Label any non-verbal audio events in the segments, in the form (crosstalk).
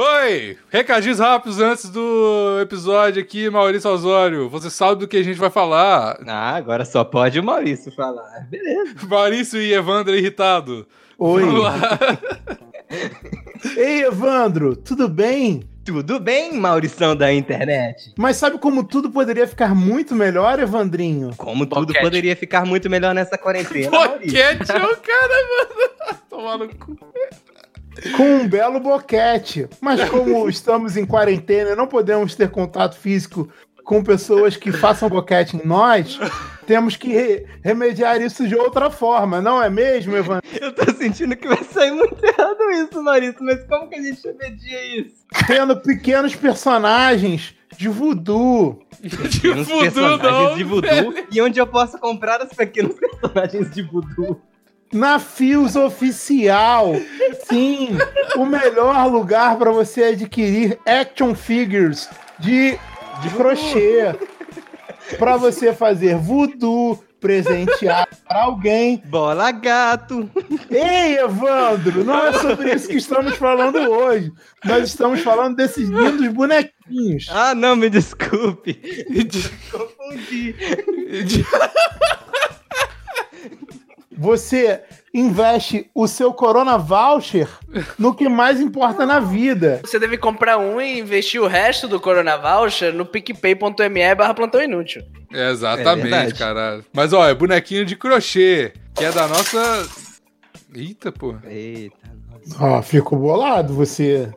Oi! Recadinhos rápidos antes do episódio aqui, Maurício Osório. Você sabe do que a gente vai falar. Ah, agora só pode o Maurício falar. Beleza. (laughs) Maurício e Evandro irritado. Oi. Vamos lá. (laughs) Ei, Evandro, tudo bem? Tudo bem, Maurição da internet? Mas sabe como tudo poderia ficar muito melhor, Evandrinho? Como tudo Boquete. poderia ficar muito melhor nessa quarentena? Boquete é o cara, mano. (laughs) Tomar no cu. Com um belo boquete. Mas como (laughs) estamos em quarentena e não podemos ter contato físico com pessoas que façam boquete em nós, temos que re- remediar isso de outra forma, não é mesmo, Evandro? Eu tô sentindo que vai sair muito errado isso, Maurício, mas como que a gente media isso? Tendo pequenos personagens de voodoo. De Pequenos voodoo, personagens não, de voodoo. E onde eu posso comprar os pequenos personagens de voodoo? Na Fios Oficial. Sim, o melhor lugar para você adquirir action figures de, de crochê. Para você fazer voodoo, presentear (laughs) para alguém. Bola gato. Ei, Evandro, não é sobre isso que estamos falando hoje. Nós estamos falando desses lindos bonequinhos. Ah, não, me desculpe. (laughs) Confundi. (laughs) Você investe o seu Corona Voucher no que mais importa na vida. Você deve comprar um e investir o resto do Corona Voucher no picpay.me barra plantão inútil. É, exatamente, É caralho. Mas, ó, é bonequinho de crochê, que é da nossa... Eita, pô. Eita, nossa. Ó, fico bolado. Você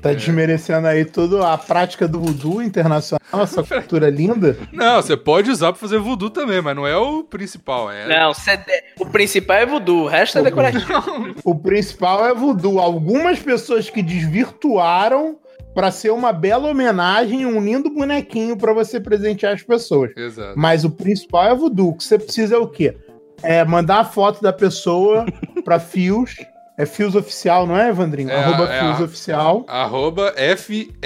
tá desmerecendo aí toda a prática do voodoo internacional, essa cultura linda. Não, você pode usar pra fazer voodoo também, mas não é o principal. É... Não, CD o principal é voodoo, o resto é decorativo. O principal é voodoo. Algumas pessoas que desvirtuaram pra ser uma bela homenagem, um lindo bonequinho pra você presentear as pessoas. Exato. Mas o principal é voodoo. O que você precisa é o quê? É mandar a foto da pessoa pra Fios. É Fios Oficial, não é, Evandrinho? É, Arroba é Fios Oficial. Arroba F-E-E-L-Z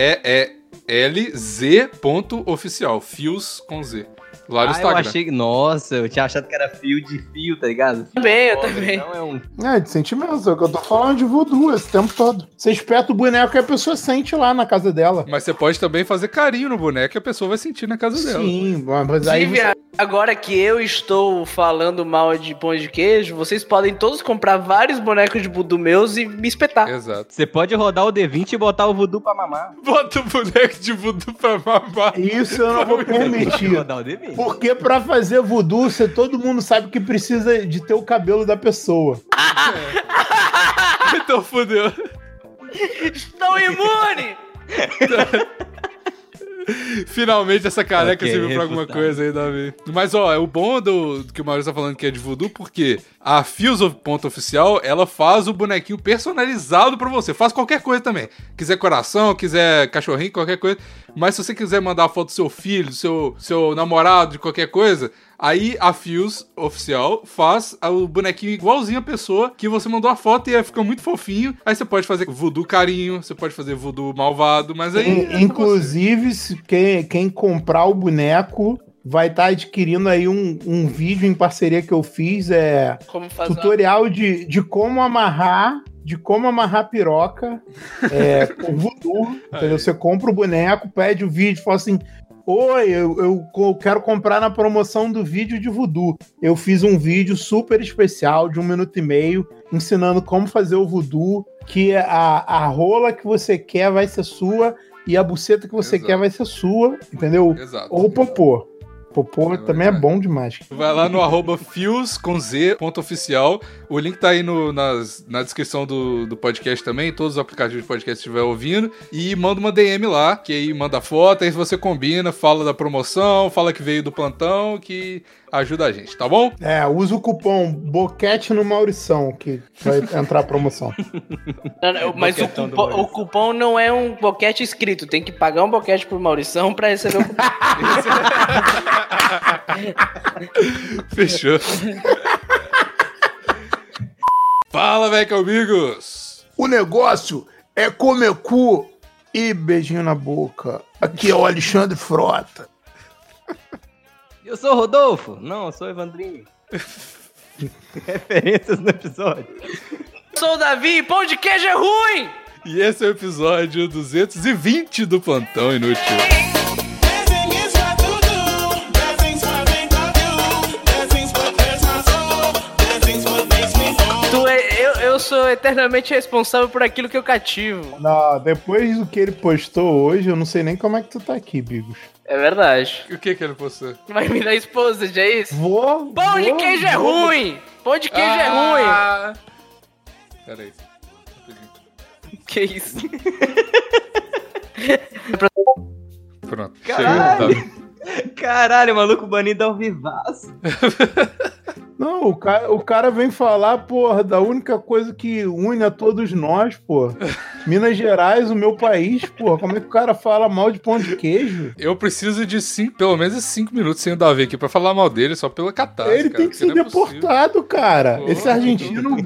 ponto oficial. Fios com Z. Lá no Ah, eu Instagram. achei. Nossa, eu tinha achado que era fio de fio, tá ligado? Também, eu também. Não é um. É, de sentimentos. É o que eu tô falando de voodoo esse tempo todo. Você espeta o boneco que a pessoa sente lá na casa dela. Mas você pode também fazer carinho no boneco e a pessoa vai sentir na casa dela. Sim, mas aí você... agora que eu estou falando mal de pão de queijo, vocês podem todos comprar vários bonecos de voodoo meus e me espetar. Exato. Você pode rodar o D20 e botar o voodoo pra mamar. Bota o boneco de voodoo pra mamar. Isso eu não vou Você pode permitir. rodar o D20. (laughs) Porque pra fazer voodoo, você, todo mundo sabe que precisa de ter o cabelo da pessoa. (laughs) então fudeu. Estão imune! (laughs) Finalmente essa careca Ok, serviu pra alguma coisa aí, Davi. Mas, ó, é o bom do, do que o Maurício tá falando que é de voodoo, porque a Fios of- ponto oficial, ela faz o bonequinho personalizado pra você. Faz qualquer coisa também. Quiser coração, quiser cachorrinho, qualquer coisa. Mas se você quiser mandar a foto do seu filho, do seu, seu namorado, de qualquer coisa, aí a Fios oficial faz o bonequinho igualzinho a pessoa que você mandou a foto e aí fica muito fofinho. Aí você pode fazer voodoo carinho, você pode fazer voodoo malvado, mas aí... In- é você. Inclusive, se quem, quem comprar o boneco vai estar adquirindo aí um, um vídeo em parceria que eu fiz. É Como fazer tutorial de, de como amarrar. De como amarrar piroca é, com voodoo. (laughs) Entendeu? Você compra o boneco, pede o vídeo, fala assim: Oi, eu, eu quero comprar na promoção do vídeo de voodoo. Eu fiz um vídeo super especial de um minuto e meio, ensinando como fazer o voodoo, que a, a rola que você quer vai ser sua e a buceta que você Exato. quer vai ser sua, entendeu? Exato. Ou o popô. Popô É também é bom demais. Vai lá no arroba fios com Z, ponto oficial. O link tá aí no, nas, na descrição do, do podcast também. Todos os aplicativos de podcast que estiver ouvindo. E manda uma DM lá, que aí manda foto, aí você combina, fala da promoção, fala que veio do plantão, que ajuda a gente, tá bom? É, usa o cupom Boquete no Maurição, que vai (laughs) entrar a promoção. Não, não, mas o Maurício. o cupom não é um boquete escrito. Tem que pagar um boquete pro Maurição pra receber o cupom. (laughs) Fechou. (laughs) fala, velho, amigos! O negócio é comer cu e beijinho na boca. Aqui é o Alexandre Frota. Eu sou o Rodolfo? Não, eu sou o Evandrinho. (laughs) Referências no episódio. Sou o Davi, pão de queijo é ruim! E esse é o episódio 220 do Plantão Inútil. Sou eternamente responsável por aquilo que eu cativo. Não, depois do que ele postou hoje, eu não sei nem como é que tu tá aqui, Bigos. É verdade. O que que ele postou? Vai me dar esposa, já é isso? Vou. Pão de vou- queijo é vou- ruim! Pão de queijo é ruim! Ah! Pera aí. Rapidinho. Que isso? (laughs) Pronto. Caralho. Tá. Caralho, maluco banido ao vivaço. (laughs) Não, o cara, o cara vem falar, porra, da única coisa que une a todos nós, pô. Minas Gerais, o meu país, porra. Como é que o cara fala mal de pão de queijo? Eu preciso de cinco, pelo menos cinco minutos sem o Davi aqui pra falar mal dele, só pela catarse. Ele cara, tem que ser é deportado, cara. Pô, esse argentino,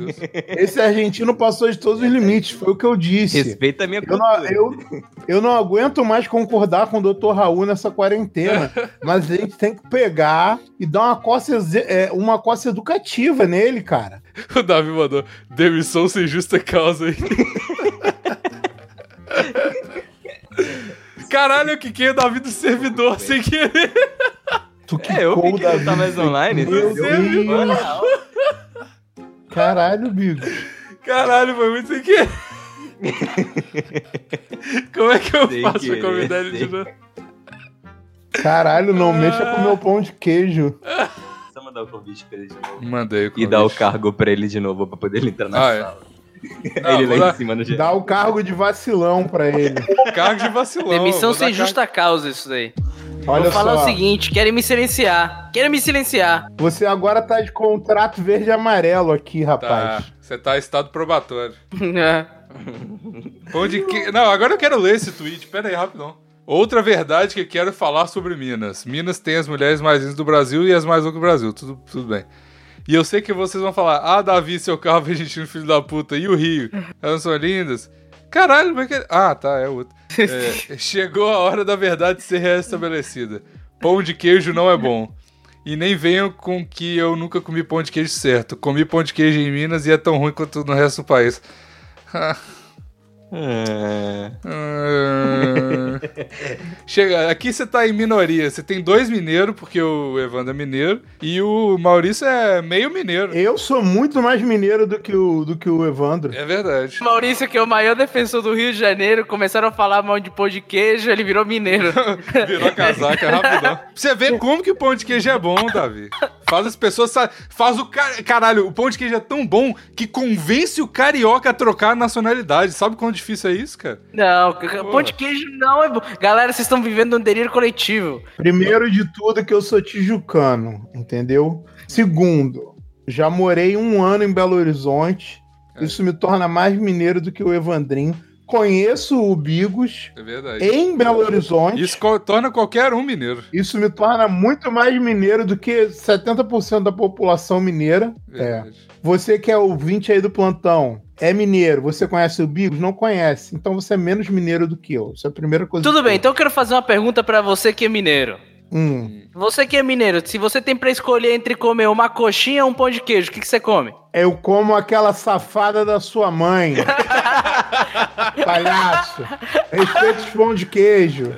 esse argentino passou de todos os limites, foi o que eu disse. Respeita a minha Eu não, eu, eu não aguento mais concordar com o Dr. Raul nessa quarentena. Mas a gente tem que pegar e dar uma coça, é, uma coça educativa nele, cara. (laughs) O Davi mandou demissão sem justa causa aí. (laughs) Caralho, eu quiquei o Davi do servidor sem querer. Tu É, eu que tá mais online. Meu Deus. Caralho, Bigo. Caralho, foi muito sem querer. (laughs) Como é que eu Sem faço pra querer, convidar ele de novo? Caralho, não mexa com meu pão de queijo. Mandar o convite pra ele de novo. Mandei o E dar o convite. cargo pra ele de novo, pra poder ele entrar na Ah, é. sala. (laughs) Ah, ele vou lá em cima no geral. Dá o cargo de vacilão pra ele. (laughs) cargo de vacilão. Demissão sem justa causa, isso daí. Olha Vou falar só, o seguinte: querem me silenciar. Querem me silenciar. você agora tá de contrato verde e amarelo aqui, Tá, rapaz. você tá em estado probatório. (laughs) Pão de que... Não, agora eu quero ler esse tweet. Pera aí, rapidão. Outra verdade que quero falar sobre Minas. Minas tem as mulheres mais lindas do Brasil e as mais loucas do Brasil. Tudo, tudo bem. E eu sei que vocês vão falar, ah, Davi, seu carro argentino, filho da puta, e o Rio? Elas são lindas? Caralho, mas que... Ah, tá, é outro. É, (laughs) chegou a hora da verdade ser restabelecida. Pão de queijo não é bom. E nem venham com que eu nunca comi pão de queijo certo. Comi pão de queijo em Minas e é tão ruim quanto no resto do país. (laughs) Ah. Chega, aqui você tá em minoria. Você tem dois mineiros, porque o Evandro é mineiro, e o Maurício é meio mineiro. Eu sou muito mais mineiro do que o, do que o Evandro. É verdade. Maurício, que é o maior defensor do Rio de Janeiro, começaram a falar mal de pão de queijo, ele virou mineiro. (laughs) Virou casaca rapidão. Pra você ver como que o pão de queijo é bom, Davi. Faz as pessoas. Faz o cara. Caralho, o pão de queijo é tão bom que convence o carioca a trocar a nacionalidade. Sabe quão difícil é isso, cara? Não, c- pão de queijo não é bom. Galera, vocês estão vivendo um delírio coletivo. Primeiro de tudo que eu sou tijucano, entendeu? Segundo, já morei um ano em Belo Horizonte. É. Isso me torna mais mineiro do que o Evandrin. Conheço o Bigos É verdade. em Belo Horizonte. Isso torna qualquer um mineiro. Isso me torna muito mais mineiro do que 70% da população mineira. É. Verdade. Você que é ouvinte aí do plantão, é mineiro, você conhece o Bigos? Não conhece. Então você é menos mineiro do que eu. Isso é a primeira coisa. Tudo bem, eu- então eu quero fazer uma pergunta pra você que é mineiro. Hum. Você que é mineiro, se você tem pra escolher entre comer uma coxinha ou um pão de queijo, o que, que você come? Eu como aquela safada da sua mãe. (laughs) Palhaço. Respeita os pão de queijo.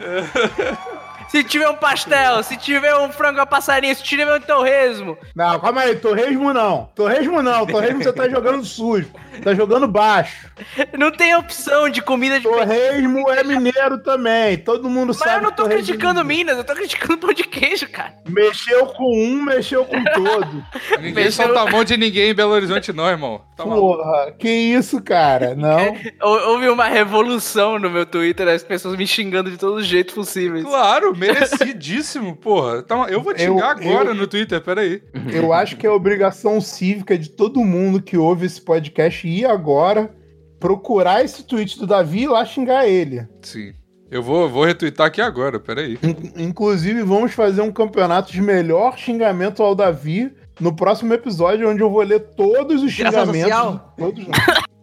Se tiver um pastel, se tiver um frango a passarinho, se tiver um torresmo. Não, calma aí, torresmo não. Torresmo não. Torresmo você tá (laughs) jogando sujo. Tá jogando baixo. Não tem opção de comida de. Torresmo é mineiro também. Todo mundo Mas sabe. eu não tô é criticando. Minas, eu tô criticando pão de queijo, cara. Mexeu com um, mexeu com todo. (laughs) Ninguém Pensou- solta a mão de ninguém em Belo Horizonte, não, irmão. Tá maluco. Porra, que isso, cara? Não. Hou- (laughs) Houve uma revolução no meu Twitter, as pessoas me xingando de todos os jeitos possíveis. Claro, merecidíssimo, porra. Tá, eu vou te Eu- xingar agora eu- no Twitter, peraí. Eu acho que é obrigação cívica de todo mundo que ouve esse podcast ir agora procurar esse tweet do Davi e ir lá xingar ele. Sim. Eu vou, vou retweetar aqui agora, peraí. In- Inclusive, vamos fazer um campeonato de melhor xingamento ao Davi no próximo episódio, onde eu vou ler todos os xingamentos. social? Todos não.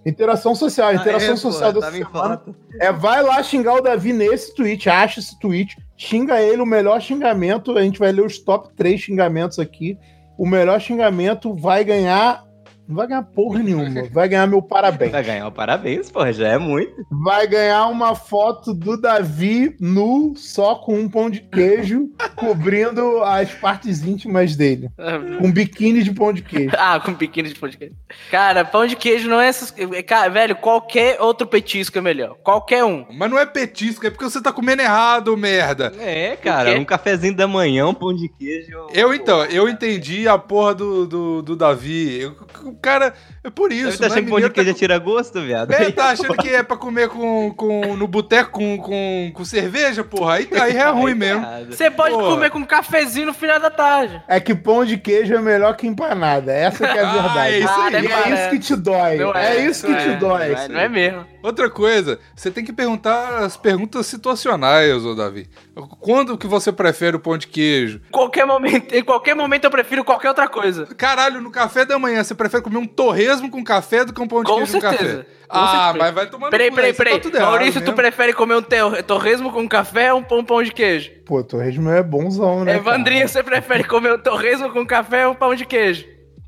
Interação social, interação Ah, é, social pô, da semana. É, vai lá xingar o Davi nesse tweet, acha esse tweet, xinga ele, o melhor xingamento, a gente vai ler os top 3 xingamentos aqui. O melhor xingamento vai ganhar Não vai ganhar porra nenhuma. Vai ganhar meu parabéns. Vai ganhar o parabéns, porra, já é muito. Vai ganhar uma foto do Davi nu, só com um pão de queijo, cobrindo as partes íntimas dele. Com biquíni de pão de queijo. (laughs) Ah, com biquíni de pão de queijo. Cara, pão de queijo não é essas. Cara, velho, qualquer outro petisco é melhor. Qualquer um. Mas não é petisco, é porque você tá comendo errado, merda. É, cara, um cafezinho da manhã, um pão de queijo. Eu então, eu entendi a porra do, do, do Davi. Eu- cara, é por isso. Você tá não é achando que pão de mineiro, queijo tá tira gosto, viado? É, tá achando que é pra comer com, com, no boteco com, com, com cerveja, porra? Aí, aí é (laughs) ruim mesmo. Você pode Porra. comer com um cafezinho no final da tarde. É que pão de queijo é melhor que empanada. Essa que é a Ah, verdade. é isso Ah, aí. E é isso que te dói. Não é, isso que te é, dói. Não é, não é mesmo. Outra coisa, você tem que perguntar as perguntas situacionais, ô Davi. Quando que você prefere o pão de queijo? Qualquer momento, em qualquer momento eu prefiro qualquer outra coisa. Caralho, no café da manhã, você prefere comer um torresmo com café do que um pão de Com queijo certeza. com café? Com ah, certeza. mas vai tomar no Peraí, peraí, peraí. Tá Maurício, tu mesmo. prefere comer um tor- torresmo com café ou um pão, pão de queijo? Pô, torresmo é bonzão, né? Evandrinho, você prefere comer um torresmo com café ou um pão de queijo?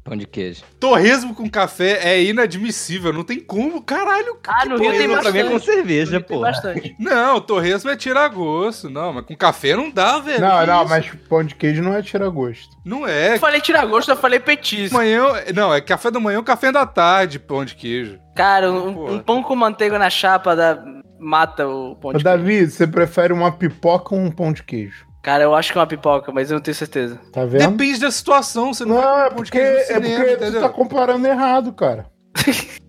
Pão de queijo. Torresmo com café é inadmissível, não tem como, caralho. Ah, no Rio tem Torresmo pra mim é bastante. com cerveja, Tem pô. bastante. Não, torresmo é tirar gosto. Não, mas com café não dá, velho. Não, não, mas pão de queijo não é tirar gosto. Não é. Eu falei tirar gosto, eu falei petisco. Manhã, não, é café da manhã ou café da tarde, pão de queijo. Cara, um, um pão com manteiga na chapa da... mata o pão de queijo. Davi, você prefere uma pipoca ou um pão de queijo? Cara, eu acho que é uma pipoca, mas eu não tenho certeza. Tá vendo? Depende da situação, você não, Não, vai é de porque, no é porque tu entendeu? tá comparando errado, cara. (laughs)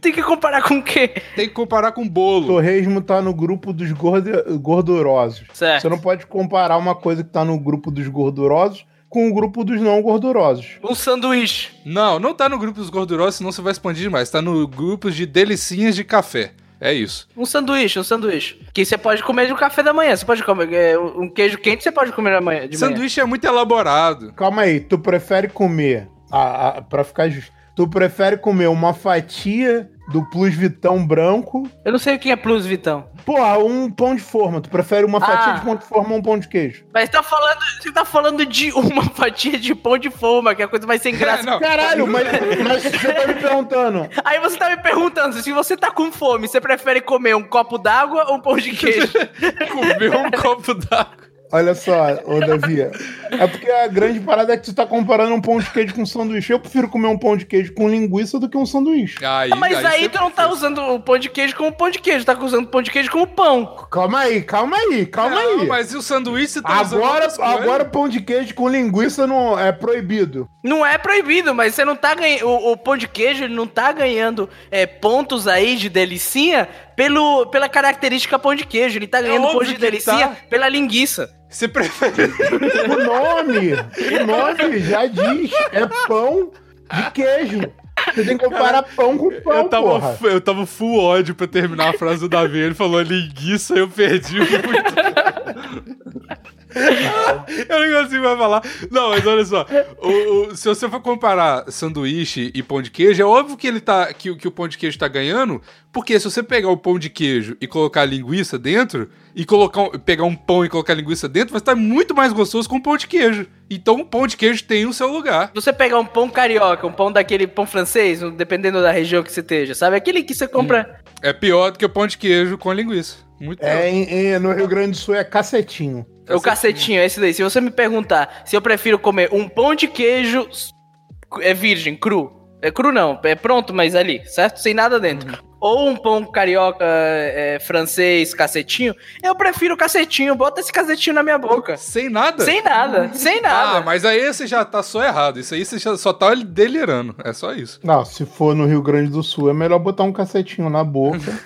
Tem que comparar com o quê? Tem que comparar com bolo. Torresmo tá no grupo dos gordo- gordurosos. Certo. Você não pode comparar uma coisa que tá no grupo dos gordurosos com o grupo dos não gordurosos. Um sanduíche. Não, não tá no grupo dos gordurosos, senão você vai expandir demais. Tá no grupo de delicinhas de café. É isso. Um sanduíche, um sanduíche. Que você pode comer no café da manhã. Você pode comer é, um queijo quente, você pode comer amanhã, de manhã. Sanduíche é muito elaborado. Calma aí, tu prefere comer, a, a, pra ficar justo, tu prefere comer uma fatia do Plus Vitão branco, Eu não sei o que é plus, Vitão. porra, um pão de forma. Tu prefere uma fatia Ah. de pão de forma ou um pão de queijo? Mas tá falando, você tá falando de uma (laughs) fatia de pão de forma, que é a coisa mais sem graça. É, (laughs) não. Caralho, mas, mas você tá me perguntando. Aí você tá me perguntando, se você tá com fome, você prefere comer um copo d'água ou um pão de queijo? (laughs) Comer um copo d'água. Olha só, ô Davi. É porque a grande parada é que tu tá comparando um pão de queijo com um sanduíche. Eu prefiro comer um pão de queijo com linguiça do que um sanduíche. Aí, Ah, Mas aí, você- tu não tá usando o pão de queijo como pão de queijo, tá usando pão de queijo como pão. Calma aí, calma aí, calma Não, aí. mas e o sanduíche tá usando Agora, coisas? agora pão de queijo com linguiça não é proibido. Não é proibido, mas você não tá ganhando. O, o pão de queijo ele não tá ganhando é, pontos aí de delicinha pelo, pela característica pão de queijo. Ele tá ganhando pontos óbvio de que delicinha tá. pela linguiça. Você prefere... (laughs) O nome, o nome já diz, é pão de queijo. Você tem que comparar pão com pão, Eu tava, porra. eu tava full ódio pra terminar a frase do Davi. Ele falou linguiça, eu perdi muito. Eu não consigo mais falar. Não, mas olha só. O- o- se você for comparar sanduíche e pão de queijo, é óbvio que ele tá. Que, o- que o pão de queijo tá ganhando. Porque se você pegar o pão de queijo e colocar linguiça dentro, e colocar pegar um pão e colocar linguiça dentro, vai estar muito mais gostoso com o pão de queijo. Então o pão de queijo tem o seu lugar. Se você pegar um pão carioca, um pão daquele pão francês, dependendo da região que você esteja, sabe? Aquele que você compra. É pior do que o pão de queijo com linguiça. Muito pior. É, em- em- no Rio Grande do Sul é cacetinho. O cacetinho, é esse daí. Se você me perguntar se eu prefiro comer um pão de queijo é virgem, cru. É cru não, é pronto, mas ali, certo? Sem nada dentro. Ou um pão carioca é, francês, cacetinho, eu prefiro cacetinho. Bota esse cacetinho na minha boca. Sem nada? Sem nada, sem nada. Ah, mas aí você já tá só errado. Isso aí você já só tá delirando. É só isso. Não, se for no Rio Grande do Sul, é melhor botar um cacetinho na boca.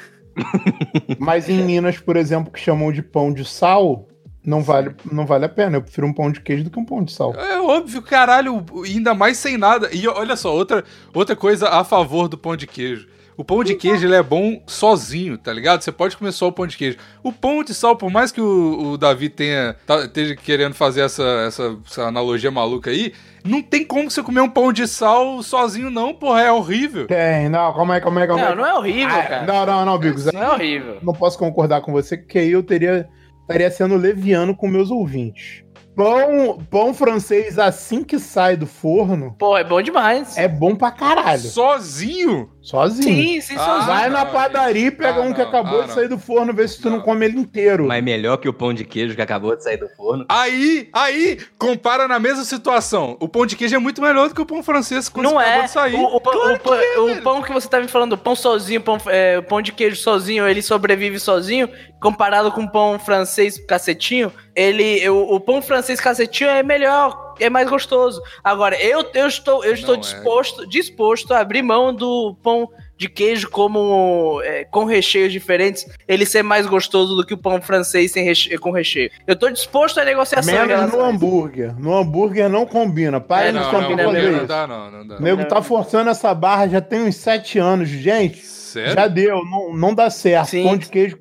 (laughs) Mas em Minas, por exemplo, que chamam de pão de sal, não vale, não vale a pena. Eu prefiro um pão de queijo do que um pão de sal. É óbvio, caralho, ainda mais sem nada. E olha só, outra, outra coisa a favor do pão de queijo. O pão de queijo ele é bom sozinho, tá ligado? Você pode comer só o pão de queijo. O pão de sal, por mais que o, o Davi tenha tá- esteja querendo fazer essa, essa, essa analogia maluca aí, não tem como você comer um pão de sal sozinho, não, porra. É horrível. Tem, não, calma aí, calma aí, calma aí. Não, não é horrível, Ah, cara. não, não, não, Bigos. Não é horrível. Não posso concordar com você, porque aí eu teria estaria sendo leviano com meus ouvintes. Pão, pão francês assim que sai do forno Pô, é bom demais. é bom pra caralho. Sozinho? Sozinho. Sim, sim, Ah, sozinho. Vai na padaria e pega Ah, um que acabou ah, de sair do forno, vê se tu não, Não. come ele inteiro. Mas melhor que o pão de queijo que acabou de sair do forno. Aí, aí, compara na mesma situação. O pão de queijo é muito melhor do que o pão francês quando Não acabou é. de sair. O, o pão- Claro o pão, que é, o pão que você tá me falando, o pão sozinho, pão, é, o pão de queijo sozinho, ele sobrevive sozinho, comparado com o pão francês cacetinho, ele, o, o pão francês cacetinho é melhor, é mais gostoso. Agora, eu, eu estou, eu estou Não é. disposto, disposto a abrir mão do pão de queijo como é, com recheios diferentes, ele ser mais gostoso do que o pão francês sem reche- com recheio. Eu tô disposto à negociação. Menos relação no a hambúrguer. No hambúrguer não combina. Para É, de não, tentar combina fazer não dá, não, não dá. O nego tá forçando essa barra já tem uns sete anos, gente. Sério? Já deu, não, não dá certo. Sim. Pão de queijo,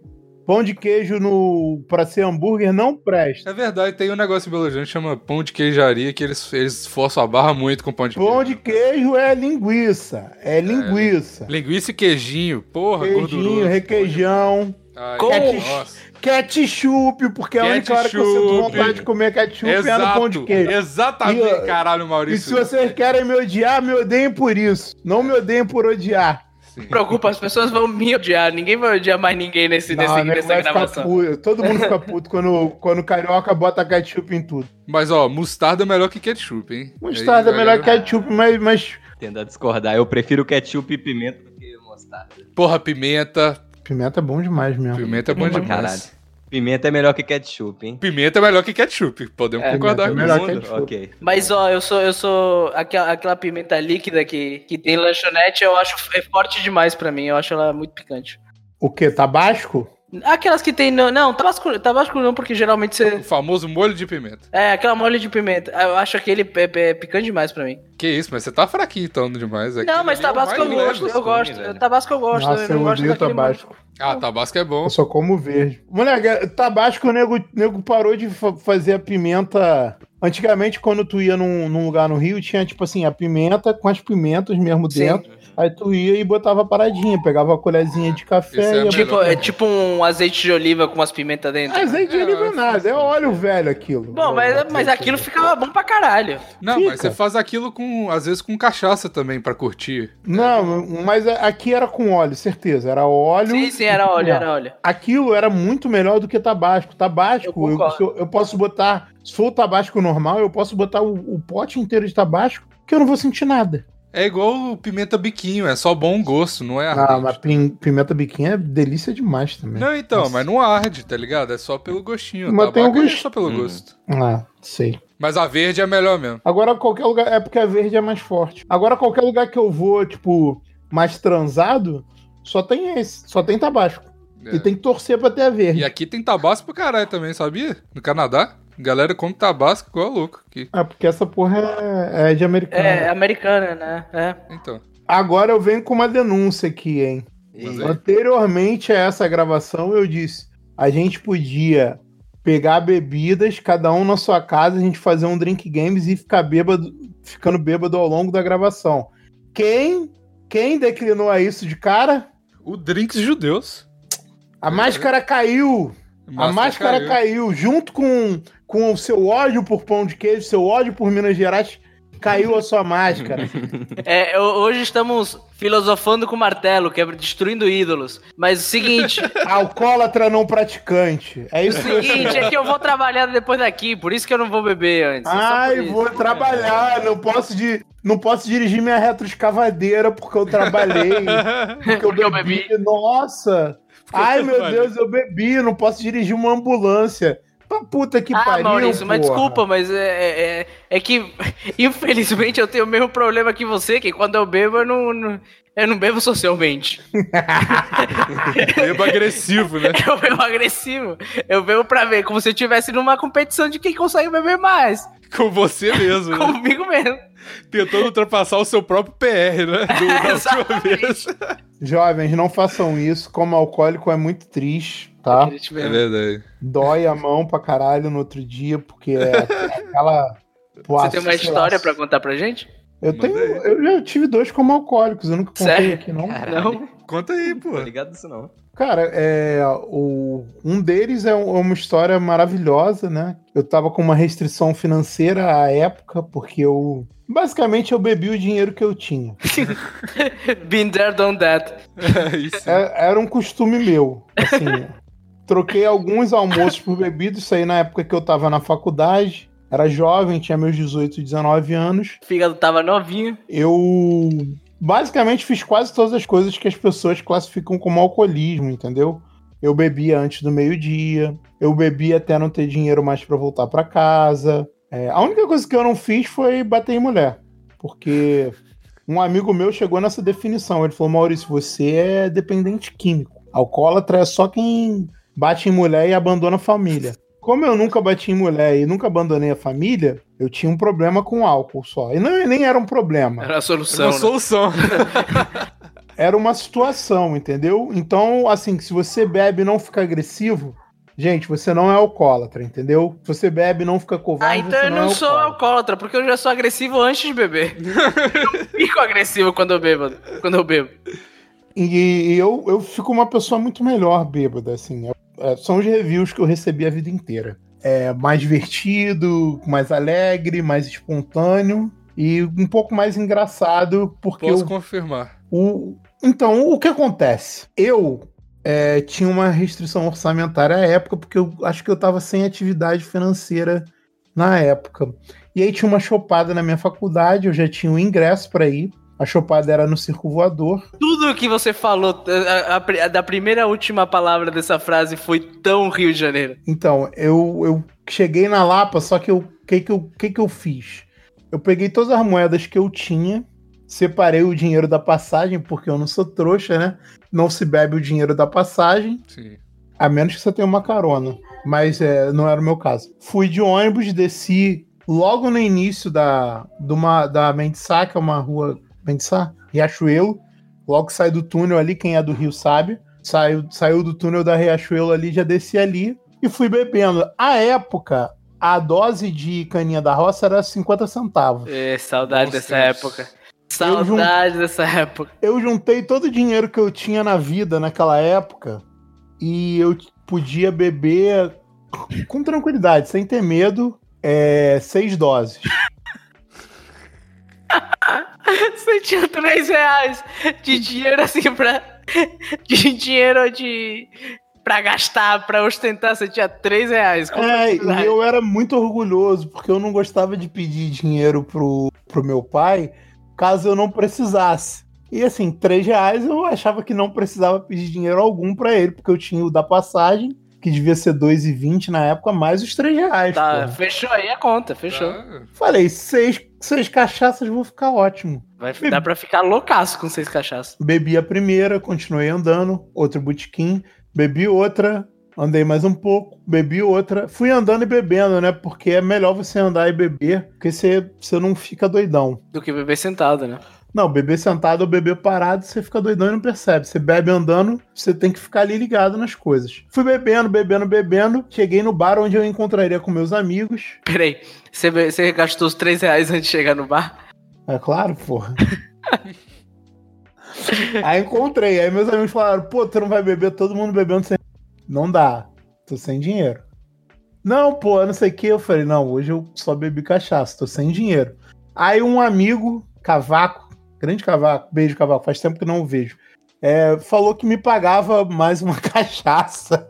pão de queijo no para ser hambúrguer não presta. É verdade, tem um negócio em Belo Horizonte que chama pão de queijaria, que eles, eles forçam a barra muito com pão de Pão queijo. de queijo é linguiça, é linguiça. Linguiça e queijinho, porra, Queijinho, gorduroso. requeijão, Ai, Com- nossa. ketchup, porque a única hora que eu sinto Ketchup. vontade de comer ketchup é no pão de queijo. exatamente, E, caralho, E Maurício. se vocês querem me odiar, me odeiem por isso. Não me odeiem por odiar. Sim. Não (laughs) preocupa, as pessoas vão me odiar. Ninguém vai odiar mais ninguém nesse, Não, nesse, nessa gravação. Todo mundo fica (laughs) puto quando, quando o carioca bota ketchup em tudo. Mas, ó, mostarda é melhor que ketchup, hein? Mostarda é Aí, melhor que galera- ketchup, mas, mas Tendo a discordar, eu prefiro ketchup e pimenta do que mostarda. Porra, pimenta. pimenta é bom demais mesmo. Pimenta é bom demais. Caralho. Pimenta é melhor que ketchup, hein? Pimenta é melhor que ketchup. Podemos É, concordar é com isso. Ok. Mas ó, eu sou, eu sou aquela, aquela pimenta líquida que, que tem lanchonete, eu acho é forte demais pra mim. Eu acho ela muito picante. O que? Tabasco? Aquelas que tem. Não, não tabasco, tabasco não, porque geralmente você. O famoso molho de pimenta. É, aquela molho de pimenta. Eu acho aquele é, é picante demais pra mim. Que isso, mas você tá fraquinho então demais. Não, Aquele mas ali é o tabasco eu mais leve. gosto, eu gosto. velho. Tabasco eu gosto. Nossa, eu não gosto odeio tabasco. Ah, tabasco é bom. Eu só como verde. Moleque, tabasco o nego, nego parou de fa- fazer a pimenta. Antigamente, quando tu ia num, num lugar no Rio, tinha tipo assim, a pimenta com as pimentas mesmo Sim. dentro. Aí tu ia e botava a paradinha, pegava a colherzinha de café é e. Tipo, é tipo um azeite de oliva com umas pimentas dentro. Azeite de É, oliva eu nada, é óleo velho aquilo. Bom, mas, mas aquilo ficava bom pra caralho. Não, Fica. mas você faz aquilo com, às vezes, com cachaça também, pra curtir. Não, mas a- aqui era com óleo, certeza. Era óleo. Sim, sim, era óleo, era óleo. Aquilo era muito melhor do que tabasco. Tabasco, Eu eu- eu posso botar. Se for o tabasco normal, eu posso botar o, o pote inteiro de tabasco, que eu não vou sentir nada. É igual o pimenta biquinho, é só bom gosto, não é Ah, ardente. mas pim- pimenta biquinha é delícia demais também. Não, então, Nossa. mas não arde, tá ligado? É só pelo gostinho. Mas tem é gosto. só pelo Hum. gosto. Ah, sei. Mas a verde é melhor mesmo. Agora qualquer lugar. É porque a verde é mais forte. Agora qualquer lugar que eu vou, tipo, mais transado, só tem esse. Só tem tabasco. É. E tem que torcer pra ter a verde. E aqui tem tabasco pra caralho também, sabia? No Canadá. Galera come tabasco igual louco aqui. É porque essa porra é, é de americano. É, americana, né? É. Então. Agora eu venho com uma denúncia aqui, hein? E- Anteriormente a essa gravação, eu disse: a gente podia pegar bebidas, cada um na sua casa, a gente fazer um drink games e ficar bêbado, ficando bêbado ao longo da gravação. Quem, quem declinou a isso de cara? O Drinks Judeus. A máscara caiu. A máscara caiu. junto com, com o seu ódio por pão de queijo, seu ódio por Minas Gerais. Caiu a sua máscara. (laughs) É, ho- hoje estamos filosofando com martelo, que é destruindo ídolos. Mas o seguinte, (laughs) Alcoólatra não praticante. É o isso que eu seguinte é que eu vou trabalhar depois daqui, por isso que eu não vou beber antes. é Ai, vou trabalhar, não posso, di- não posso dirigir minha retroescavadeira porque eu trabalhei, porque, (laughs) Porque eu eu bebi. Nossa! Ai, meu. Deus, eu bebi, não posso dirigir uma ambulância. Pra puta que ah, pariu, Maurício, mas porra. desculpa, mas é, é, é- é que, (laughs) infelizmente, eu tenho o mesmo problema que você, que quando eu bebo, eu não, não- eu não bebo socialmente. (laughs) Bebo agressivo, né? (laughs) Eu bebo agressivo. Eu bebo pra ver, como se eu estivesse numa competição de quem consegue beber mais. Com você mesmo, né? Comigo mesmo. Tentando ultrapassar o seu próprio PR, né? Do, da. Jovens, não façam isso. Como alcoólico é muito triste, tá? É verdade. Dói a mão pra caralho no outro dia, porque é aquela. Você tem uma história pra contar pra gente? Eu tenho. Manda Eu já tive dois como alcoólicos, eu nunca contei Sério? aqui, não. Não? Conta aí, pô. Tô ligado disso não. Cara, é, o, um deles é é uma história maravilhosa, né? Eu tava com uma restrição financeira à época, porque eu. Basicamente, eu bebi o dinheiro que eu tinha. (laughs) Been there, done that. É (laughs) isso. É- era um costume meu. Assim, (laughs) troquei alguns almoços por bebida, isso aí na época que eu tava na faculdade. Era jovem, tinha meus 18, 19 anos. O fígado tava novinho. Eu basicamente fiz quase todas as coisas que as pessoas classificam como alcoolismo, entendeu? Eu bebia antes do meio-dia, eu bebia até não ter dinheiro mais pra voltar pra casa. É, a única coisa que eu não fiz foi bater em mulher, porque um amigo meu chegou nessa definição. Ele falou: Maurício, você é dependente químico. Alcoólatra é só quem bate em mulher e abandona a família. Como eu nunca bati em mulher e nunca abandonei a família, eu tinha um problema com álcool só. E não, nem era um problema Era a solução. uma né? solução. (laughs) era uma situação, entendeu? Então, assim, se você bebe e não fica agressivo, gente, você não é alcoólatra, entendeu? Se você bebe e não fica covarde, Ah, então você eu não é sou alcoólatra. alcoólatra, porque eu já sou agressivo antes de beber. (laughs) eu fico agressivo quando eu bebo. Quando eu bebo. E, e eu, eu fico uma pessoa muito melhor bêbada, assim. É, são os reviews que eu recebi a vida inteira. É mais divertido, mais alegre, mais espontâneo e um pouco mais engraçado, porque Posso eu confirmar. O- então, o que acontece? Eu é, tinha uma restrição orçamentária à época, porque eu acho que eu estava sem atividade financeira na época. E aí tinha uma chopada na minha faculdade, eu já tinha o ingresso para ir. A chopada era no Circo Voador. Tudo que você falou a- a- a- da primeira à última palavra dessa frase foi tão Rio de Janeiro. Então, eu, eu cheguei na Lapa, só que eu- o que, que, eu, que, que eu fiz? Eu peguei todas as moedas que eu tinha, separei o dinheiro da passagem, porque eu não sou trouxa, né? Não se bebe o dinheiro da passagem. Sim. A menos que você tenha uma carona. Mas é, não era o meu caso. Fui de ônibus, desci logo no início da, de uma, da Mendissá, que é uma rua. Mendissá? Riachuelo. Logo sai do túnel ali, quem é do Rio sabe. Saiu, saiu do túnel da Riachuelo ali, já desci ali e fui bebendo. À época, a dose de caninha da roça era 50 centavos. É, saudade Bons dessa tempos. época. Saudade dessa época. eu juntei todo o dinheiro que eu tinha na vida naquela época e eu podia beber com tranquilidade, sem ter medo, é, seis doses. (laughs) Você tinha 3 reais de dinheiro assim pra. De dinheiro de. Pra gastar, pra ostentar, você tinha 3 reais. É, e eu era muito orgulhoso, porque eu não gostava de pedir dinheiro pro, pro meu pai caso eu não precisasse. E assim, três reais eu achava que não precisava pedir dinheiro algum pra ele, porque eu tinha o da passagem, que devia ser 2,20 na época, mais os três reais. Tá, porra. fechou aí a conta, fechou. Tá. Falei, seis, seis cachaças vou ficar ótimo. Vai dar pra ficar loucaço com seis cachaças. Bebi a primeira, continuei andando, outro botequim, bebi outra, andei mais um pouco, bebi outra. Fui andando e bebendo, né? Porque é melhor você andar e beber, porque você, você não fica doidão. Do que beber sentado, né? Não, beber sentado ou beber parado, você fica doidão e não percebe. Você bebe andando, você tem que ficar ali ligado nas coisas. Fui bebendo, bebendo, bebendo. Cheguei no bar onde eu encontraria com meus amigos. Peraí, você, você gastou os 3 reais antes de chegar no bar? É claro, porra. aí encontrei, aí meus amigos falaram, pô, tu não vai beber, todo mundo bebendo sem. Não dá, tô sem dinheiro. Não, pô, não sei o que. Eu falei, não, hoje eu só bebi cachaça, tô sem dinheiro. Aí um amigo, Cavaco, grande Cavaco, beijo Cavaco, faz tempo que não o vejo, é, falou que me pagava mais uma (laughs) cachaça.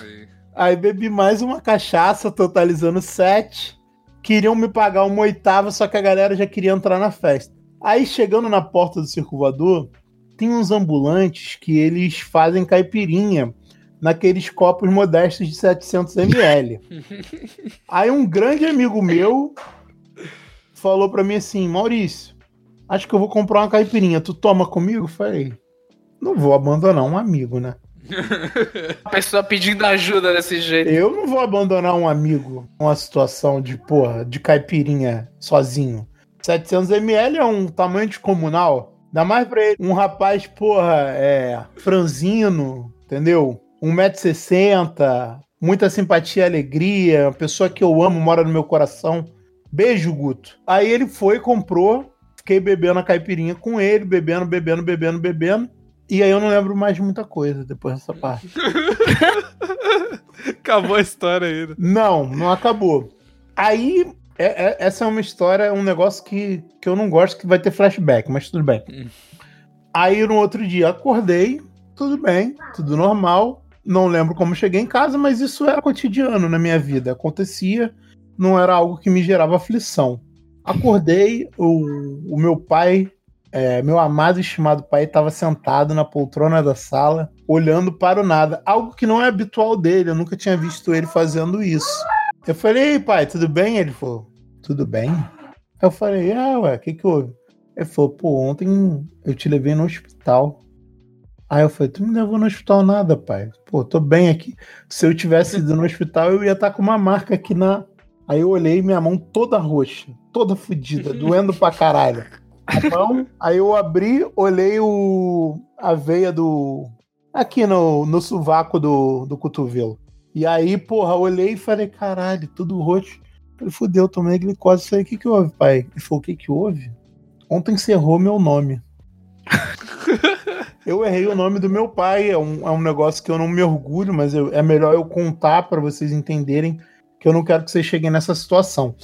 Aí. Aí bebi mais uma cachaça, totalizando sete. Queriam me pagar uma oitava, só que a galera já queria entrar na festa. Aí chegando na porta do Circo Voador, tem uns ambulantes que eles fazem caipirinha naqueles copos modestos de 700 ml. (laughs) Aí um grande amigo meu falou pra mim assim, Maurício, acho que eu vou comprar uma caipirinha, tu toma comigo? Falei, não vou abandonar um amigo, né? (laughs) A pessoa pedindo ajuda desse jeito. Eu não vou abandonar um amigo numa situação de, porra, de caipirinha sozinho. 700ml é um tamanho descomunal. Ainda mais pra ele. Um rapaz, porra, é. franzino, entendeu? 1,60m, muita simpatia e alegria, uma pessoa que eu amo, mora no meu coração. Beijo, Guto. Aí ele foi, comprou, fiquei bebendo a caipirinha com ele, bebendo, bebendo, bebendo, bebendo. E aí eu não lembro mais de muita coisa depois dessa parte. (laughs) Acabou a história ainda. Não, não acabou. Aí, é- é- essa é uma história, um negócio que, que eu não gosto, que vai ter flashback, mas tudo bem. Aí no outro dia acordei, tudo bem, tudo normal. Não lembro como cheguei em casa, mas isso era cotidiano na minha vida. Acontecia, não era algo que me gerava aflição. Acordei, o, o meu pai, é, meu amado e estimado pai, estava sentado na poltrona da sala, olhando para o nada. Algo que não é habitual dele, eu nunca tinha visto ele fazendo isso. Eu falei, ei pai, tudo bem? Ele falou, tudo bem? Eu falei, ah, ué, o que que houve? Ele falou, pô, ontem eu te levei no hospital. Aí eu falei, tu me levou no hospital nada, pai. Pô, tô bem aqui. Se eu tivesse ido no hospital, eu ia estar com uma marca aqui na. Aí eu olhei minha mão toda roxa, toda fodida, doendo pra caralho. A mão, aí eu abri, olhei o. a veia do. aqui no, no sovaco do, do cotovelo. E aí, porra, olhei e falei, caralho, tudo roxo. Ele fudeu, tomei glicose. Falei, o que que houve, pai? Ele falou, o que que houve? Ontem encerrou meu nome. (laughs) eu errei o nome do meu pai. É um, é um negócio que eu não me orgulho, mas eu- é melhor eu contar para vocês entenderem que eu não quero que vocês cheguem nessa situação.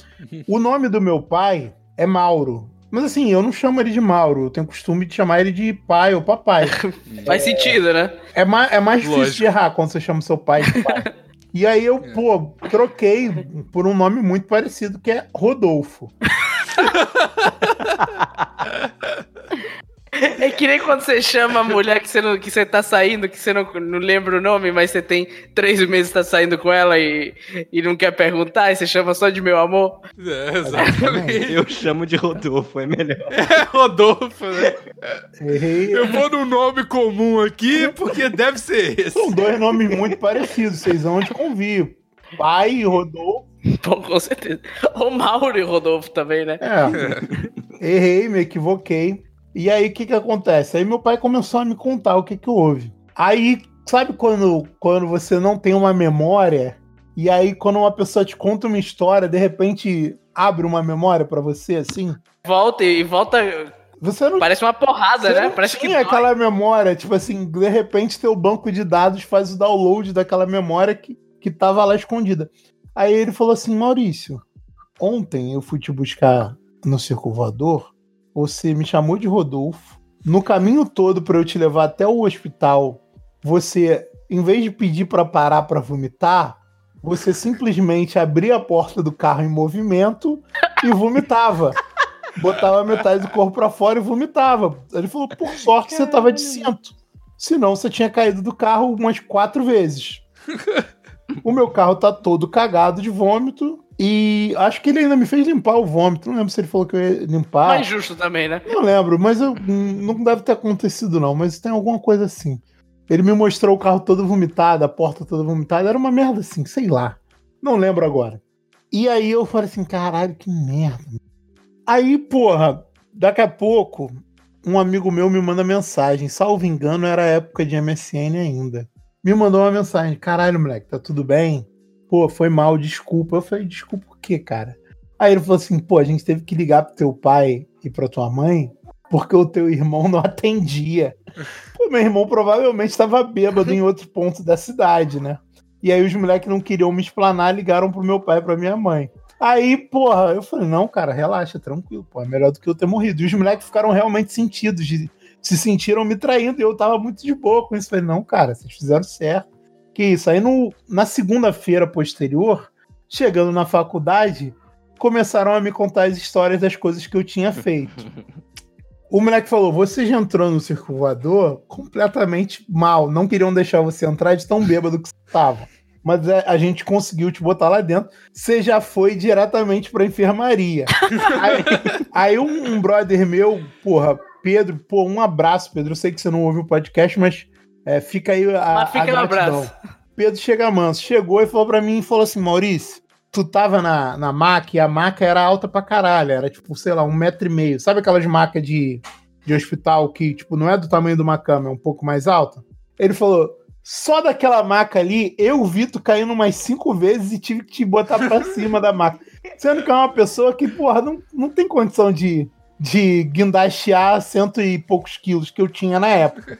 O nome do meu pai é Mauro. Mas assim, eu não chamo ele de Mauro. Eu tenho costume de chamar ele de pai ou papai. (laughs) Faz sentido, né? É mais, é mais difícil Lógico. de errar quando você chama seu pai de pai. (laughs) E aí eu, pô, troquei por um nome muito parecido, que é Rodolfo. (laughs) (laughs) É que nem quando você chama a mulher que você, não, que você tá saindo, que você não, não lembra o nome, mas você tem três meses que tá saindo com ela e, e não quer perguntar, e você chama só de meu amor. É, exatamente. Eu chamo de Rodolfo, é melhor. (laughs) É Rodolfo, né? Errei. Eu vou num nome comum aqui, porque deve ser esse. São dois nomes muito parecidos, vocês vão de convívio. Pai e Rodolfo. Bom, com certeza. O Mauro e Rodolfo também, né? É. (laughs) Errei, me equivoquei. E aí, o que que acontece? Aí meu pai começou a me contar o que que houve. Aí, sabe quando, quando você não tem uma memória? E aí, quando uma pessoa te conta uma história, de repente abre uma memória pra você, assim? Volta e volta. Você não Parece uma porrada, né? Parece que. tinha aquela memória, tipo assim, de repente teu banco de dados faz o download daquela memória que, que tava lá escondida. Aí ele falou assim, Maurício, ontem eu fui te buscar no Circo Voador, você me chamou de Rodolfo, no caminho todo pra eu te levar até o hospital, você, em vez de pedir pra parar pra vomitar, você simplesmente abria a porta do carro em movimento e vomitava (laughs) botava metade do corpo pra fora e vomitava. Ele falou, por sorte você tava de cinto. Senão você tinha caído do carro umas quatro vezes. (laughs) o meu carro tá todo cagado de vômito. E acho que ele ainda me fez limpar o vômito. Não lembro se ele falou que eu ia limpar. Mais justo também, né? Não lembro, mas eu, não deve ter acontecido, não. Mas tem alguma coisa assim. Ele me mostrou o carro todo vomitado, a porta toda vomitada. Era uma merda assim, sei lá. Não lembro agora. E aí eu falei assim, caralho, que merda. Aí, porra, daqui a pouco, um amigo meu me manda mensagem. Salvo engano, era a época de MSN ainda. Me mandou uma mensagem. Caralho, moleque, tá tudo bem? Pô, foi mal, desculpa. Eu falei, desculpa o quê, cara? Aí ele falou assim, pô, a gente teve que ligar pro teu pai e pra tua mãe porque o teu irmão não (laughs) atendia. Pô, meu irmão provavelmente estava bêbado em outro ponto da cidade, né? E aí os moleques não queriam me explanar, ligaram pro meu pai e pra minha mãe. Aí, porra, eu falei, não, cara, relaxa, tranquilo, pô, é melhor do que eu ter morrido. E os moleques ficaram realmente sentidos, de, se sentiram me traindo, e eu tava muito de boa com isso. Falei, não, cara, vocês fizeram certo. Que isso. Aí no, na segunda-feira posterior, chegando na faculdade, começaram a me contar as histórias das coisas que eu tinha feito. (laughs) O moleque falou: Você já entrou no circo voador completamente mal. Não queriam deixar você entrar de tão bêbado que você tava. Mas a, a gente conseguiu te botar lá dentro. Você já foi diretamente pra enfermaria. (laughs) aí aí um, um brother meu, porra, Pedro, pô, um abraço, Pedro. Eu sei que você não ouviu o podcast, mas é, fica aí a, Mas fica gratidão. abraço. Pedro chega manso, chegou e falou pra mim e falou assim: Maurício, tu tava na, na maca e a maca era alta pra caralho, era tipo, sei lá, um metro e meio. Sabe aquelas macas de, de hospital que, tipo, não é do tamanho de uma cama, é um pouco mais alta? Ele falou: só daquela maca ali, eu vi tu caindo umas cinco vezes e tive que te botar pra (laughs) cima da maca. Sendo que é uma pessoa que, porra, não, não tem condição de, de guindastear cento e poucos quilos que eu tinha na época.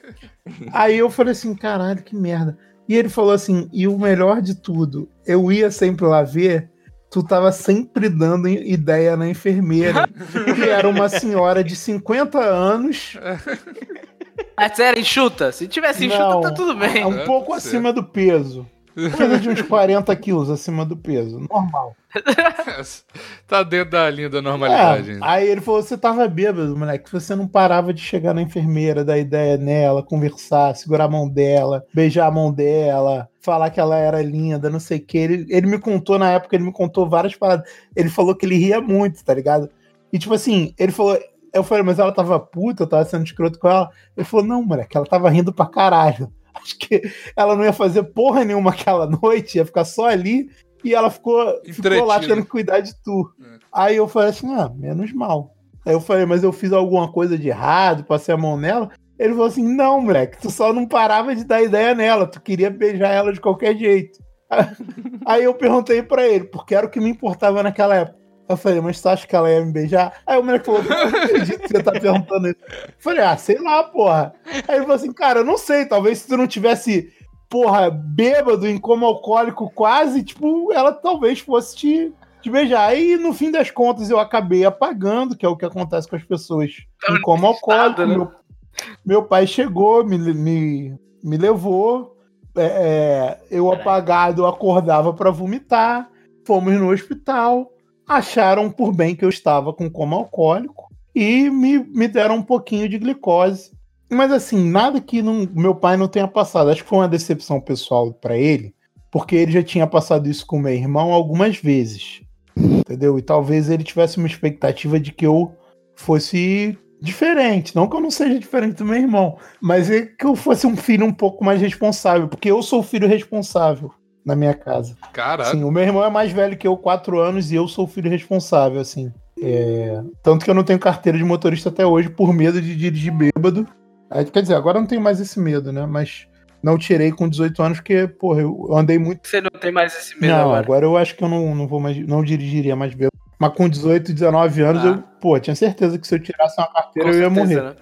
Aí eu falei assim, caralho, que merda. E ele falou assim, e o melhor de tudo, eu ia sempre lá ver, tu tava sempre dando ideia na enfermeira, que era uma senhora de 50 anos, Mas sério, enxuta. Se tivesse enxuta, Não, tá tudo bem. um pouco acima do peso. Coisa de uns 40 quilos acima do peso, normal. (laughs) tá dentro da linha da normalidade É, aí ele falou: você tava bêbado, moleque. Você não parava de chegar na enfermeira, dar ideia nela, conversar, segurar a mão dela, beijar a mão dela, falar que ela era linda, não sei o que. Ele, ele me contou na época, ele me contou várias paradas. Ele falou que ele ria muito, tá ligado? E tipo assim, ele falou. Eu falei, mas ela tava puta, eu tava sendo escroto com ela. Ele falou, não, moleque, ela tava rindo pra caralho. Acho que ela não ia fazer porra nenhuma aquela noite, ia ficar só ali. E ela ficou, ficou lá tendo que cuidar de tu. É. Aí eu falei assim, ah, menos mal. Aí eu falei, mas eu fiz alguma coisa de errado, passei a mão nela. Ele falou assim, não, moleque, tu só não parava de dar ideia nela, tu queria beijar ela de qualquer jeito. (laughs) Aí eu perguntei pra ele, porque era o que me importava naquela época. Eu falei, mas tu acha que ela ia me beijar? Aí o moleque falou, não acredito que você tá perguntando isso. Eu falei, ah, sei lá, porra. Aí ele falou assim, cara, eu não sei, talvez se tu não tivesse, porra, bêbado, em coma alcoólico quase, tipo, ela talvez fosse te, te beijar. Aí, no fim das contas, eu acabei apagando, que é o que acontece com as pessoas em coma alcoólico. né? Meu, meu pai chegou, me, me, me levou. é, é, eu apagado, eu acordava para vomitar. Fomos no hospital. Acharam por bem que eu estava com coma alcoólico e me, me deram um pouquinho de glicose. Mas assim, nada que não- meu pai não tenha passado. Acho que foi uma decepção pessoal para ele, porque ele já tinha passado isso com meu irmão algumas vezes. Entendeu? E talvez ele tivesse uma expectativa de que eu fosse diferente. Não que eu não seja diferente do meu irmão, mas é que eu fosse um filho um pouco mais responsável, porque eu sou o filho responsável na minha casa. Caralho. Assim, o meu irmão é mais velho que eu, quatro anos, e eu sou o filho responsável, assim. É, Tanto que eu não tenho carteira de motorista até hoje por medo de dirigir bêbado. Aí, Quer dizer, agora eu não tenho mais esse medo, né? Mas não tirei com 18 anos porque, porra, eu andei muito. Você não tem mais esse medo não, agora. agora eu acho que eu não, não vou mais, não dirigiria mais bêbado. Mas com 18, 19 anos, Ah. eu, pô, tinha certeza que se eu tirasse uma Com carteira eu ia certeza, morrer. né?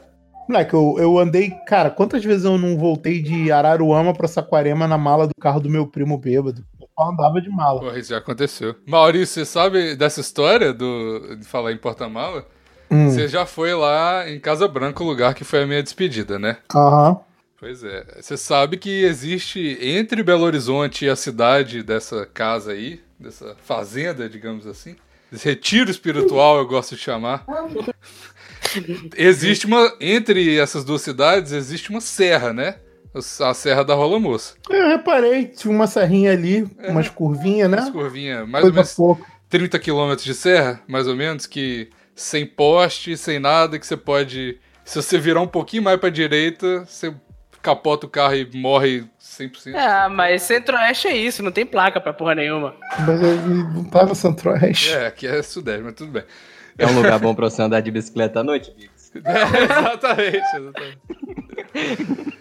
Moleque, eu, eu andei. Cara, quantas vezes eu não voltei de Araruama pra Saquarema na mala do carro do meu primo bêbado? Eu só andava de mala. Porra, isso já aconteceu. Maurício, você sabe dessa história do, de falar em porta-mala? Hum, Você já foi lá em Casa Branca, o lugar que foi a minha despedida, né? Aham. Pois é. Você sabe que existe entre Belo Horizonte e a cidade dessa casa aí, dessa fazenda, digamos assim, esse retiro espiritual, eu gosto de chamar. (laughs) Existe uma. Entre essas duas cidades, existe uma serra, né? A Serra da Rola Moça. Eu reparei, tinha uma serrinha ali, umas curvinhas, Umas né? curvinhas, mais ou menos pouca. 30 quilômetros de serra, mais ou menos, que sem poste, sem nada, que você pode. Se você virar um pouquinho mais pra direita, você capota o carro e morre 100%. Ah, mas Centro-Oeste é isso, não tem placa pra porra nenhuma. Mas ele não tava centro-oeste. É, aqui é sudeste, mas tudo bem. É um lugar bom pra você andar de bicicleta à noite. É, (laughs) exatamente, exatamente.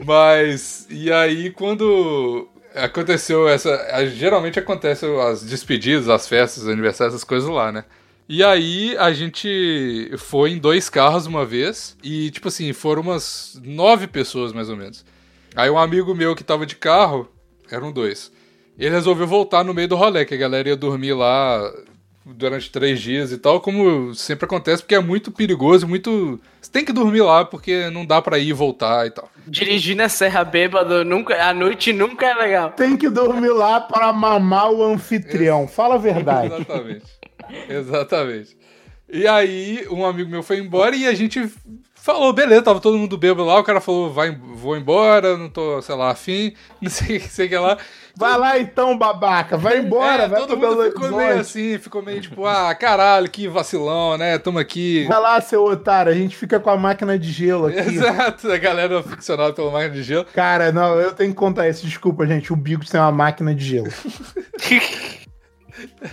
Mas, e aí quando aconteceu essa. Geralmente acontecem as despedidas, as festas, os aniversários, essas coisas lá, né? E aí a gente foi em dois carros uma vez e, tipo assim, foram umas nove pessoas mais ou menos. Aí um amigo meu que tava de carro, eram dois. Ele resolveu voltar no meio do rolê, que a galera ia dormir lá durante três dias e tal, como sempre acontece, porque é muito perigoso, muito. Você tem que dormir lá porque não dá pra ir e voltar e tal. Dirigir na Serra Bêbado nunca, à noite nunca é legal. Tem que dormir lá pra mamar o anfitrião. Fala a verdade. Exatamente. Exatamente. E aí, um amigo meu foi embora e a gente falou, beleza, tava todo mundo bêbado lá, o cara falou, vai, vou embora, não tô, sei lá, afim, (laughs) não sei, sei o que lá. Vai lá então, babaca. Vai (laughs) embora, É, vai todo mundo ficou meio assim, ficou meio tipo, ah, caralho, que vacilão, né? Tamo aqui. Vai lá, seu otário. A gente fica com a máquina de gelo aqui. (laughs) Exato, a galera ficcionada pela máquina de gelo. Cara, não, eu tenho que contar isso. Desculpa, gente. O Bigos tem uma máquina de gelo.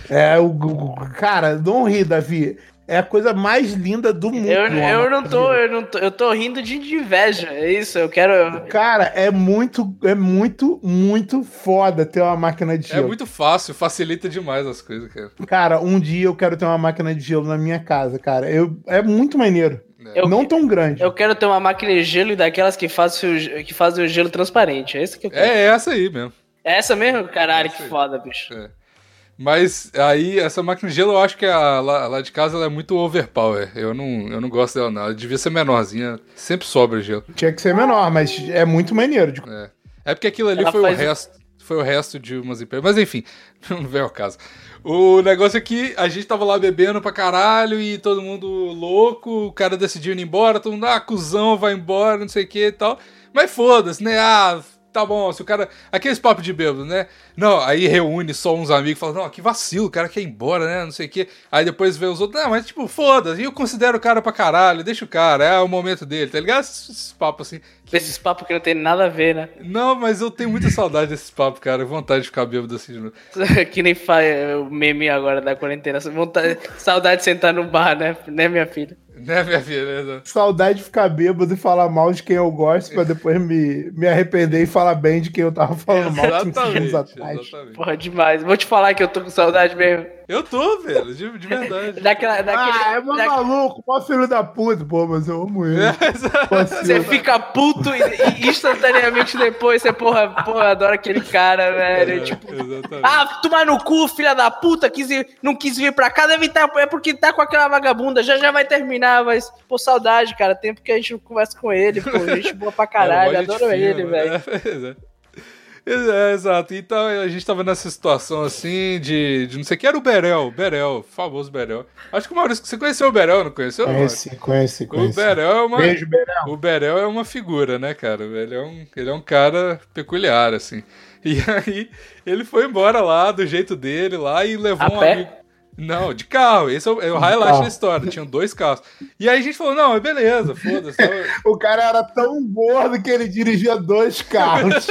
É, o, o- cara, não ri, Davi. É a coisa mais linda do mundo. Eu, eu não tô, gelo. eu não tô, eu tô rindo de, inveja. É isso, eu quero. Cara, é muito, é muito, muito foda ter uma máquina de É gelo. muito fácil, facilita demais as coisas, cara. Cara, um dia eu quero ter uma máquina de gelo na minha casa, cara. Eu, é muito maneiro. Eu, Não tão grande. eu quero ter uma máquina de gelo e daquelas que fazem, que fazem o gelo transparente. É isso que eu quero. É essa aí mesmo. É essa mesmo? Caralho, Essa que foda, bicho. É. Mas aí, essa máquina de gelo, eu acho que a, lá, lá de casa ela é muito overpower. Eu não, eu não gosto dela, não. Ela devia ser menorzinha. Sempre sobra gelo. Tinha que ser menor, mas é muito maneiro. de- É, é porque aquilo ali Ela foi faz- o resto. Foi o resto de umas empresas. Mas enfim, (laughs) não vem ao caso. O negócio é que a gente tava lá bebendo pra caralho e todo mundo louco. O cara decidiu ir embora. Todo mundo, ah, cuzão, vai embora, não sei o que e tal. Mas foda-se, né? Ah, tá bom. Se o cara. Aqueles papos de bêbado, né? Não, aí reúne só uns amigos e fala, não, que vacilo, o cara quer ir embora, né? Não sei o que. Aí depois vê os outros, não, mas tipo, foda-se. E eu considero o cara pra caralho, deixa o cara, é o momento dele, tá ligado? Esses, papos assim. Esses papos que não tem nada a ver, né? Não, mas eu tenho muita saudade desses papos, cara. Vontade de ficar bêbado assim de novo. (laughs) que nem faz o meme agora da quarentena. Vontade, saudade de sentar no bar, né? Né, minha filha? (laughs) Né, minha filha? Saudade de ficar bêbado e falar mal de quem eu gosto pra depois me, me arrepender e falar bem de quem eu tava falando mal cinco segundos atrás. exatamente. Porra, demais. Vou te falar que eu tô com saudade mesmo. Eu tô, velho, de, de verdade. (laughs) Daquela, daquele, Ah, é mó da- maluco, mó filho da puta, pô, mas eu amo ele. (laughs) Você fica puto e, e instantaneamente depois você, porra, porra, adora aquele cara, velho. Tipo, Exatamente. ah, tomar no cu, filha da puta, quis ir- não quis vir pra cá, deve estar, é porque tá com aquela vagabunda, já já vai terminar, mas, pô, saudade, cara, tempo que a gente não conversa com ele, pô, gente boa pra caralho, É, mó gente adoro ele, velho. (laughs) É, é. Exato. Então a gente tava nessa situação assim de, de não sei o que. Era o Berel, Berel, o famoso Berel. Acho que o Maurício, você conheceu o Berel, não conheceu? Conheci, conheci, O conheci. Berel é uma. Beijo, Berel. O Berel é uma figura, né, cara? Ele é um, ele é um cara peculiar, assim. E aí, ele foi embora lá, do jeito dele lá, e levou A um pé? amigo. Não, de carro. Esse é o, é o highlight da história. Tinham dois carros. E aí a gente falou: não, beleza, foda-se. (laughs) tá? O cara era tão gordo que ele dirigia dois (laughs) carros.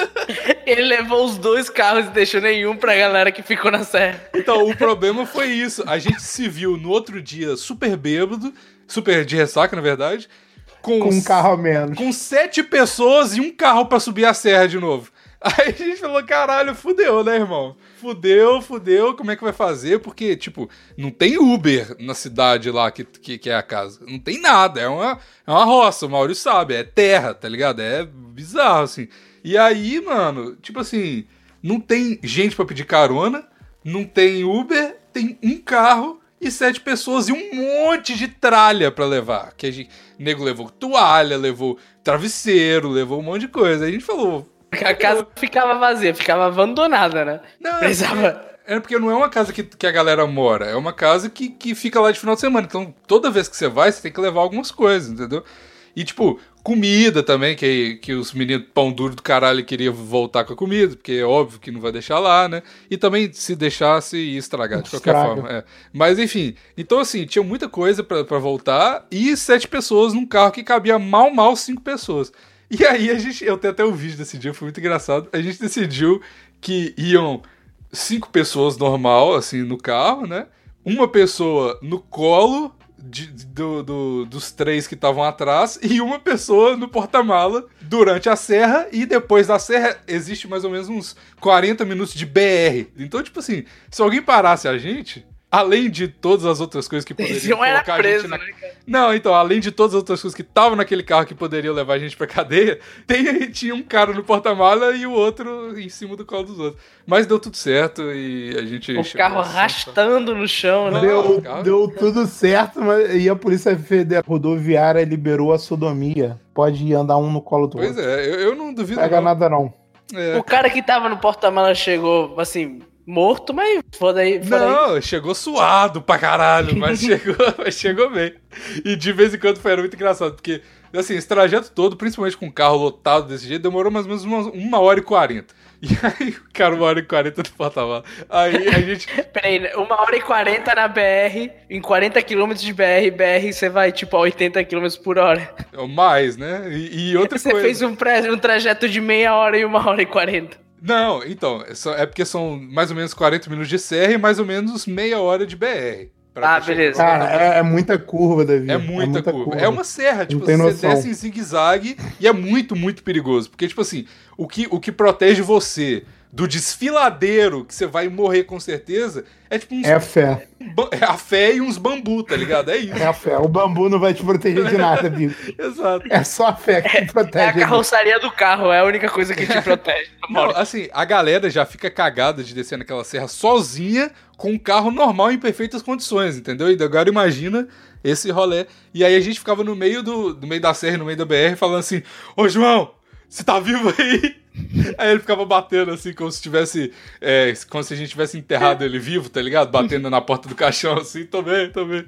Ele levou os dois carros e deixou nenhum pra galera que ficou na serra. Então, o problema foi isso. A gente se viu no outro dia super bêbado, super de ressaca, na verdade, com, com um carro a menos. com sete pessoas e um carro pra subir a serra de novo. Aí a gente falou, caralho, fudeu, né, irmão? Fudeu, fudeu, como é que vai fazer? Porque, tipo, não tem Uber na cidade lá que, que, que é a casa. Não tem nada, é uma, é uma roça, o Maurício sabe, é terra, tá ligado? É bizarro, assim. E aí, mano, tipo assim, não tem gente pra pedir carona, não tem Uber, tem um carro e sete pessoas e um monte de tralha pra levar. Que a gente, o nego levou toalha, levou travesseiro, levou um monte de coisa. Aí a gente falou. A casa ficava vazia, ficava abandonada, né? Não, Precisava. É porque não é uma casa que, que a galera mora, é uma casa que, que fica lá de final de semana. Então, toda vez que você vai, você tem que levar algumas coisas, entendeu? E, tipo, comida também, que, que os meninos pão duro do caralho queriam voltar com a comida, porque é óbvio que não vai deixar lá, né? E também, se deixasse, ia estragar de qualquer Estraga. forma. é. Mas, enfim, então, assim, tinha muita coisa pra voltar e sete pessoas num carro que cabia mal, mal cinco pessoas. E aí, a gente, eu tenho até o vídeo desse dia, foi muito engraçado. A gente decidiu que iam cinco pessoas normal, assim, no carro, né? Uma pessoa no colo de- do- do- dos três que estavam atrás e uma pessoa no porta-mala durante a serra e depois da serra existe mais ou menos uns 40 minutos de BR. Então, tipo assim, se alguém parasse a gente, além de todas as outras coisas que poderiam Não era colocar a gente preso, na né, cara? não, então, além de todas as outras coisas que estavam naquele carro que poderiam levar a gente pra cadeia, (laughs) tem, tinha um cara no porta-mala e o outro em cima do colo dos outros. Mas deu tudo certo e a gente. O carro arrastando no chão, né? Deu, deu tudo certo, mas e a Polícia Federal Rodoviária liberou a sodomia. Pode ir andar um no colo do Pois outro. é, eu, eu não duvido. Pega não. nada não. É. O cara que tava no porta-mala chegou, assim, morto, mas foda aí. Não, chegou suado pra caralho, mas (laughs) chegou, mas chegou bem. E de vez em quando foi era muito engraçado, porque, assim, esse trajeto todo, principalmente com o carro lotado desse jeito, demorou mais ou menos uma, uma hora e quarenta. E aí, cara, uma hora e quarenta no porta-mala. Aí a gente. (laughs) Peraí, uma hora e quarenta na BR, em 40 km de BR, BR você vai tipo a 80 km por hora. Mais, né? E, e outra Você coisa. fez um, um trajeto de meia hora e uma hora e quarenta. Não, então, é é porque são mais ou menos 40 minutos de serra e mais ou menos meia hora de BR. pra Ah, beleza. Cara, é, é muita curva, Davi. É muita, curva. É uma serra, tipo, você noção. desce em zigue-zague e é muito, muito perigoso. Porque, tipo assim, o que, o que protege você do desfiladeiro, que você vai morrer com certeza, é tipo uns, É a fé. é a fé e uns bambu, tá ligado? É isso. É a fé. O bambu não vai te proteger de nada, (laughs) Bigo. Exato. É só a fé que te É a protege. amigo. carroçaria do carro, é a única coisa que te protege. da Não, assim, a galera já fica cagada de descer naquela serra sozinha com um carro normal em perfeitas condições, entendeu? E agora imagina esse rolê. E aí a gente ficava no meio do, do meio da serra, no meio da BR, falando assim: Ô João, você tá vivo aí? (laughs) Aí ele ficava batendo assim, como se tivesse. é, como se a gente tivesse enterrado ele vivo, tá ligado? Batendo na porta do caixão assim, tô bem, tô bem.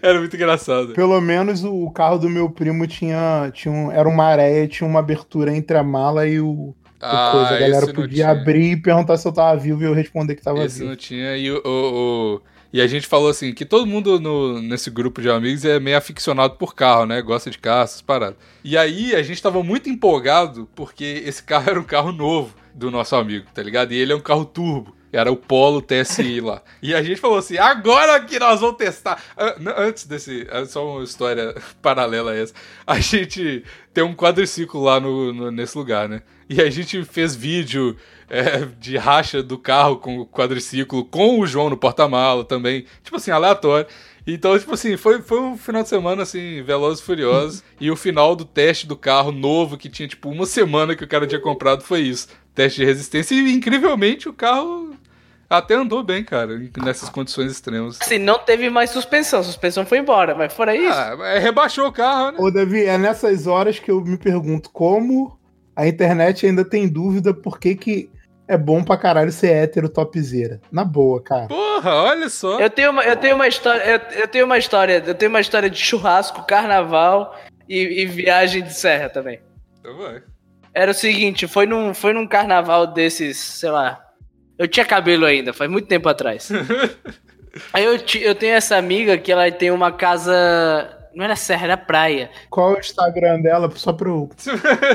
Era muito engraçado. Pelo menos o carro do meu primo tinha, tinha um, era uma areia, tinha uma abertura entre a mala e o, o coisa. A galera Ah, esse podia abrir e perguntar se eu tava vivo e eu responder que tava Esse vivo. não tinha. E, o, o- o- e a gente falou assim, que todo mundo no- nesse grupo de amigos é meio aficionado por carro, né? Gosta de carro, essas paradas. E aí a gente tava muito empolgado porque esse carro era um carro novo do nosso amigo, tá ligado? E ele é um carro turbo. Era o Polo TSI (laughs) lá. E a gente falou assim: agora que nós vamos testar. Ah, Antes desse. é Só uma história (laughs) paralela a essa. A gente tem um quadriciclo lá no, no- nesse lugar, né? E a gente fez vídeo é, de racha do carro com o quadriciclo, com o João no porta-mala também. Tipo assim, aleatório. Então, tipo assim, foi, foi um final de semana, assim, Velozes e Furiosos. e o final do teste do carro novo, que tinha, tipo, uma semana que o cara tinha comprado, foi isso. Teste de resistência. E, incrivelmente, o carro até andou bem, cara, nessas condições extremas. Assim, não teve mais suspensão, suspensão foi embora, mas fora isso. Ah, rebaixou o carro, né? Ô, Davi, é nessas horas que eu me pergunto como a internet ainda tem dúvida por que, que é bom pra caralho ser hétero topzera. Na boa, cara. Porra, olha só. Eu tenho uma, eu tenho uma história, eu, eu tenho uma história, eu tenho uma história de churrasco, carnaval e, e viagem de serra também. Então vai. Era o seguinte, foi num, foi num carnaval desses, sei lá. Eu tinha cabelo ainda, faz muito tempo atrás. (laughs) Aí eu, eu tenho essa amiga que ela tem uma casa. Não era serra, era praia. Qual é o Instagram dela? Só pra (laughs) eu.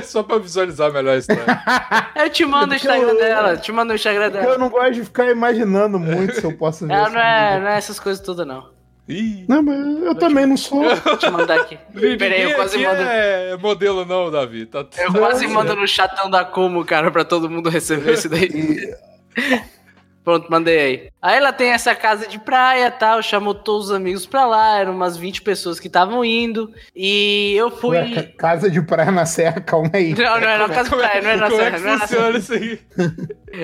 Só pra visualizar melhor a história. (laughs) Eu te mando o Instagram dela, te mando o Instagram Porque eu dela. não gosto de ficar imaginando muito se eu posso ver. Ela não é, não é essas coisas todas, não. Ih. Não, mas eu também não sou. (laughs) Vou te mandar aqui. Peraí, eu quase mando. é modelo não, Davi. Tá Eu quase mando no chatão da Como, cara, pra todo mundo receber isso daí. Pronto, mandei aí. Aí ela tem essa casa de praia e tal, chamou todos os amigos pra lá, eram umas 20 pessoas que estavam indo. E eu fui. Ué, ca- casa de praia na serra, calma aí. Não, não era uma casa de praia, não era na Como é serra, que não era na serra. isso aí?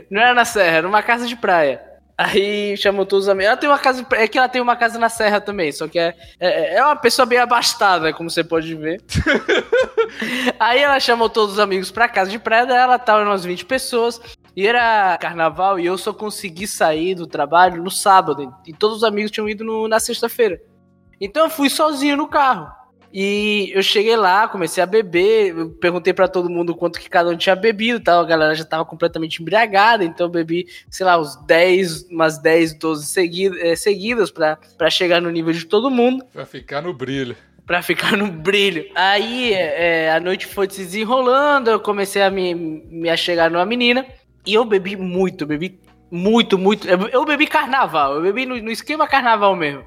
Não era na serra, era uma casa de praia. Aí chamou todos os amigos. Ela tem uma casa. de praia- É que ela tem uma casa na serra também, só que é, é, é uma pessoa bem abastada, como você pode ver. (laughs) Aí ela chamou todos os amigos pra casa de praia dela, tal, eram umas 20 pessoas. E era carnaval e eu só consegui sair do trabalho no sábado. E todos os amigos tinham ido no- na sexta-feira. Então eu fui sozinho no carro. E eu cheguei lá, comecei a beber, perguntei pra todo mundo quanto que cada um tinha bebido tal. A galera já tava completamente embriagada, então eu bebi, sei lá, uns 10, umas 10, 12 seguidas, eh, seguidas pra, pra chegar no nível de todo mundo. Pra ficar no brilho. Pra ficar no brilho. Aí é, a noite foi se desenrolando, eu comecei a me, me achegar numa menina. E eu bebi muito, bebi muito, muito. Eu, bebi carnaval, eu bebi no, no esquema carnaval mesmo.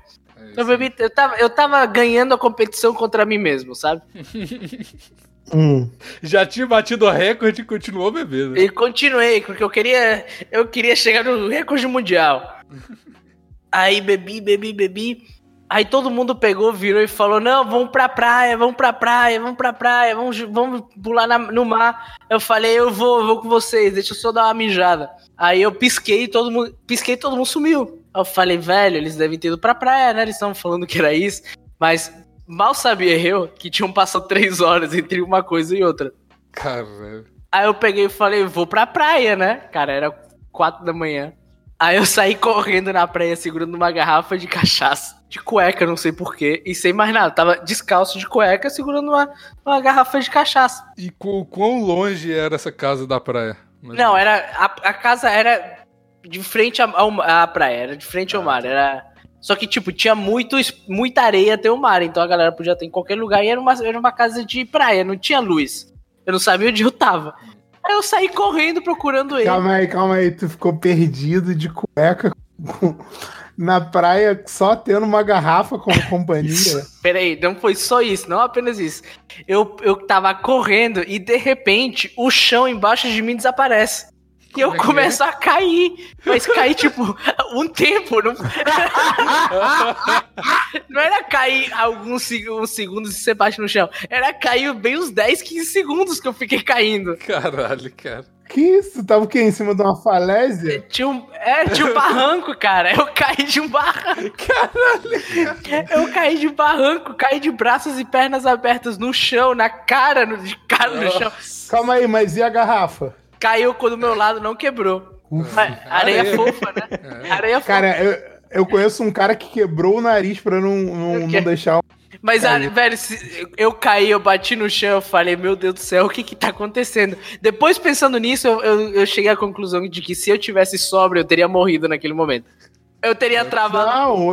É Eu bebi, eu tava, eu tava ganhando a competição contra mim mesmo, sabe? (laughs) Hum. Já tinha batido o recorde e continuou bebendo. E continuei, porque eu queria, eu queria chegar no recorde mundial. (laughs) Aí bebi, bebi, bebi. Aí todo mundo pegou, virou e falou: Não, vamos pra praia, vamos pra praia, vamos pra praia, vamos, vamos pular na- no mar. Eu falei: Eu vou, eu vou com vocês, deixa eu só dar uma mijada. Aí eu pisquei e todo mundo, pisquei todo mundo sumiu. Aí eu falei: Velho, eles devem ter ido pra praia, né? Eles estavam falando que era isso. Mas mal sabia eu que tinham passado (laughs) três horas entre uma coisa e outra. Caralho. Aí eu peguei e falei, vou pra praia, né? Cara, era quatro da manhã. Aí eu saí correndo na praia segurando uma garrafa de cachaça. De cueca, não sei porquê. E sem mais nada. Tava descalço de cueca segurando uma, uma garrafa de cachaça. E qu- quão longe era essa casa da praia? Mas- Não, era. A, a casa era de frente ao- à praia. Era de frente ao mar. Era. Só que, tipo, tinha muito, es- muita areia até o mar. Então a galera podia ter em qualquer lugar. E era uma, era uma casa de praia, não tinha luz. Eu não sabia onde eu tava. Aí eu saí correndo procurando ele. Calma aí, calma aí. Tu ficou perdido de cueca com- na praia só tendo uma garrafa como companhia. (laughs) Peraí, não foi só isso, não apenas isso. Eu, eu tava correndo e de repente o chão embaixo de mim desaparece. E eu é começo a cair. Mas cair, tipo, (laughs) um tempo. Não, (laughs) não era cair alguns seg- uns segundos e você bate no chão. Era cair bem uns 10, 15 segundos que eu fiquei caindo. Caralho, cara. Que isso? Tava o quê? Em cima de uma falésia? Tinha um, é, tinha um barranco, cara. Eu caí de um barranco. Caralho. Eu caí de um barranco, caí de braços e pernas abertas no chão, na cara, no, de cara no chão. Calma aí, mas e a garrafa? Caiu quando o meu lado não quebrou. Mas areia, Areia. fofa, né? Areia fofa. Cara, eu, eu conheço um cara que quebrou o nariz pra não, não, não deixar. Mas, ah, Caiu. velho, eu caí, eu bati no chão, eu falei, meu Deus do céu, o que que tá acontecendo? Depois, pensando nisso, eu, eu, eu cheguei à conclusão de que se eu tivesse sóbrio, eu teria morrido naquele momento. Eu teria travado. Não,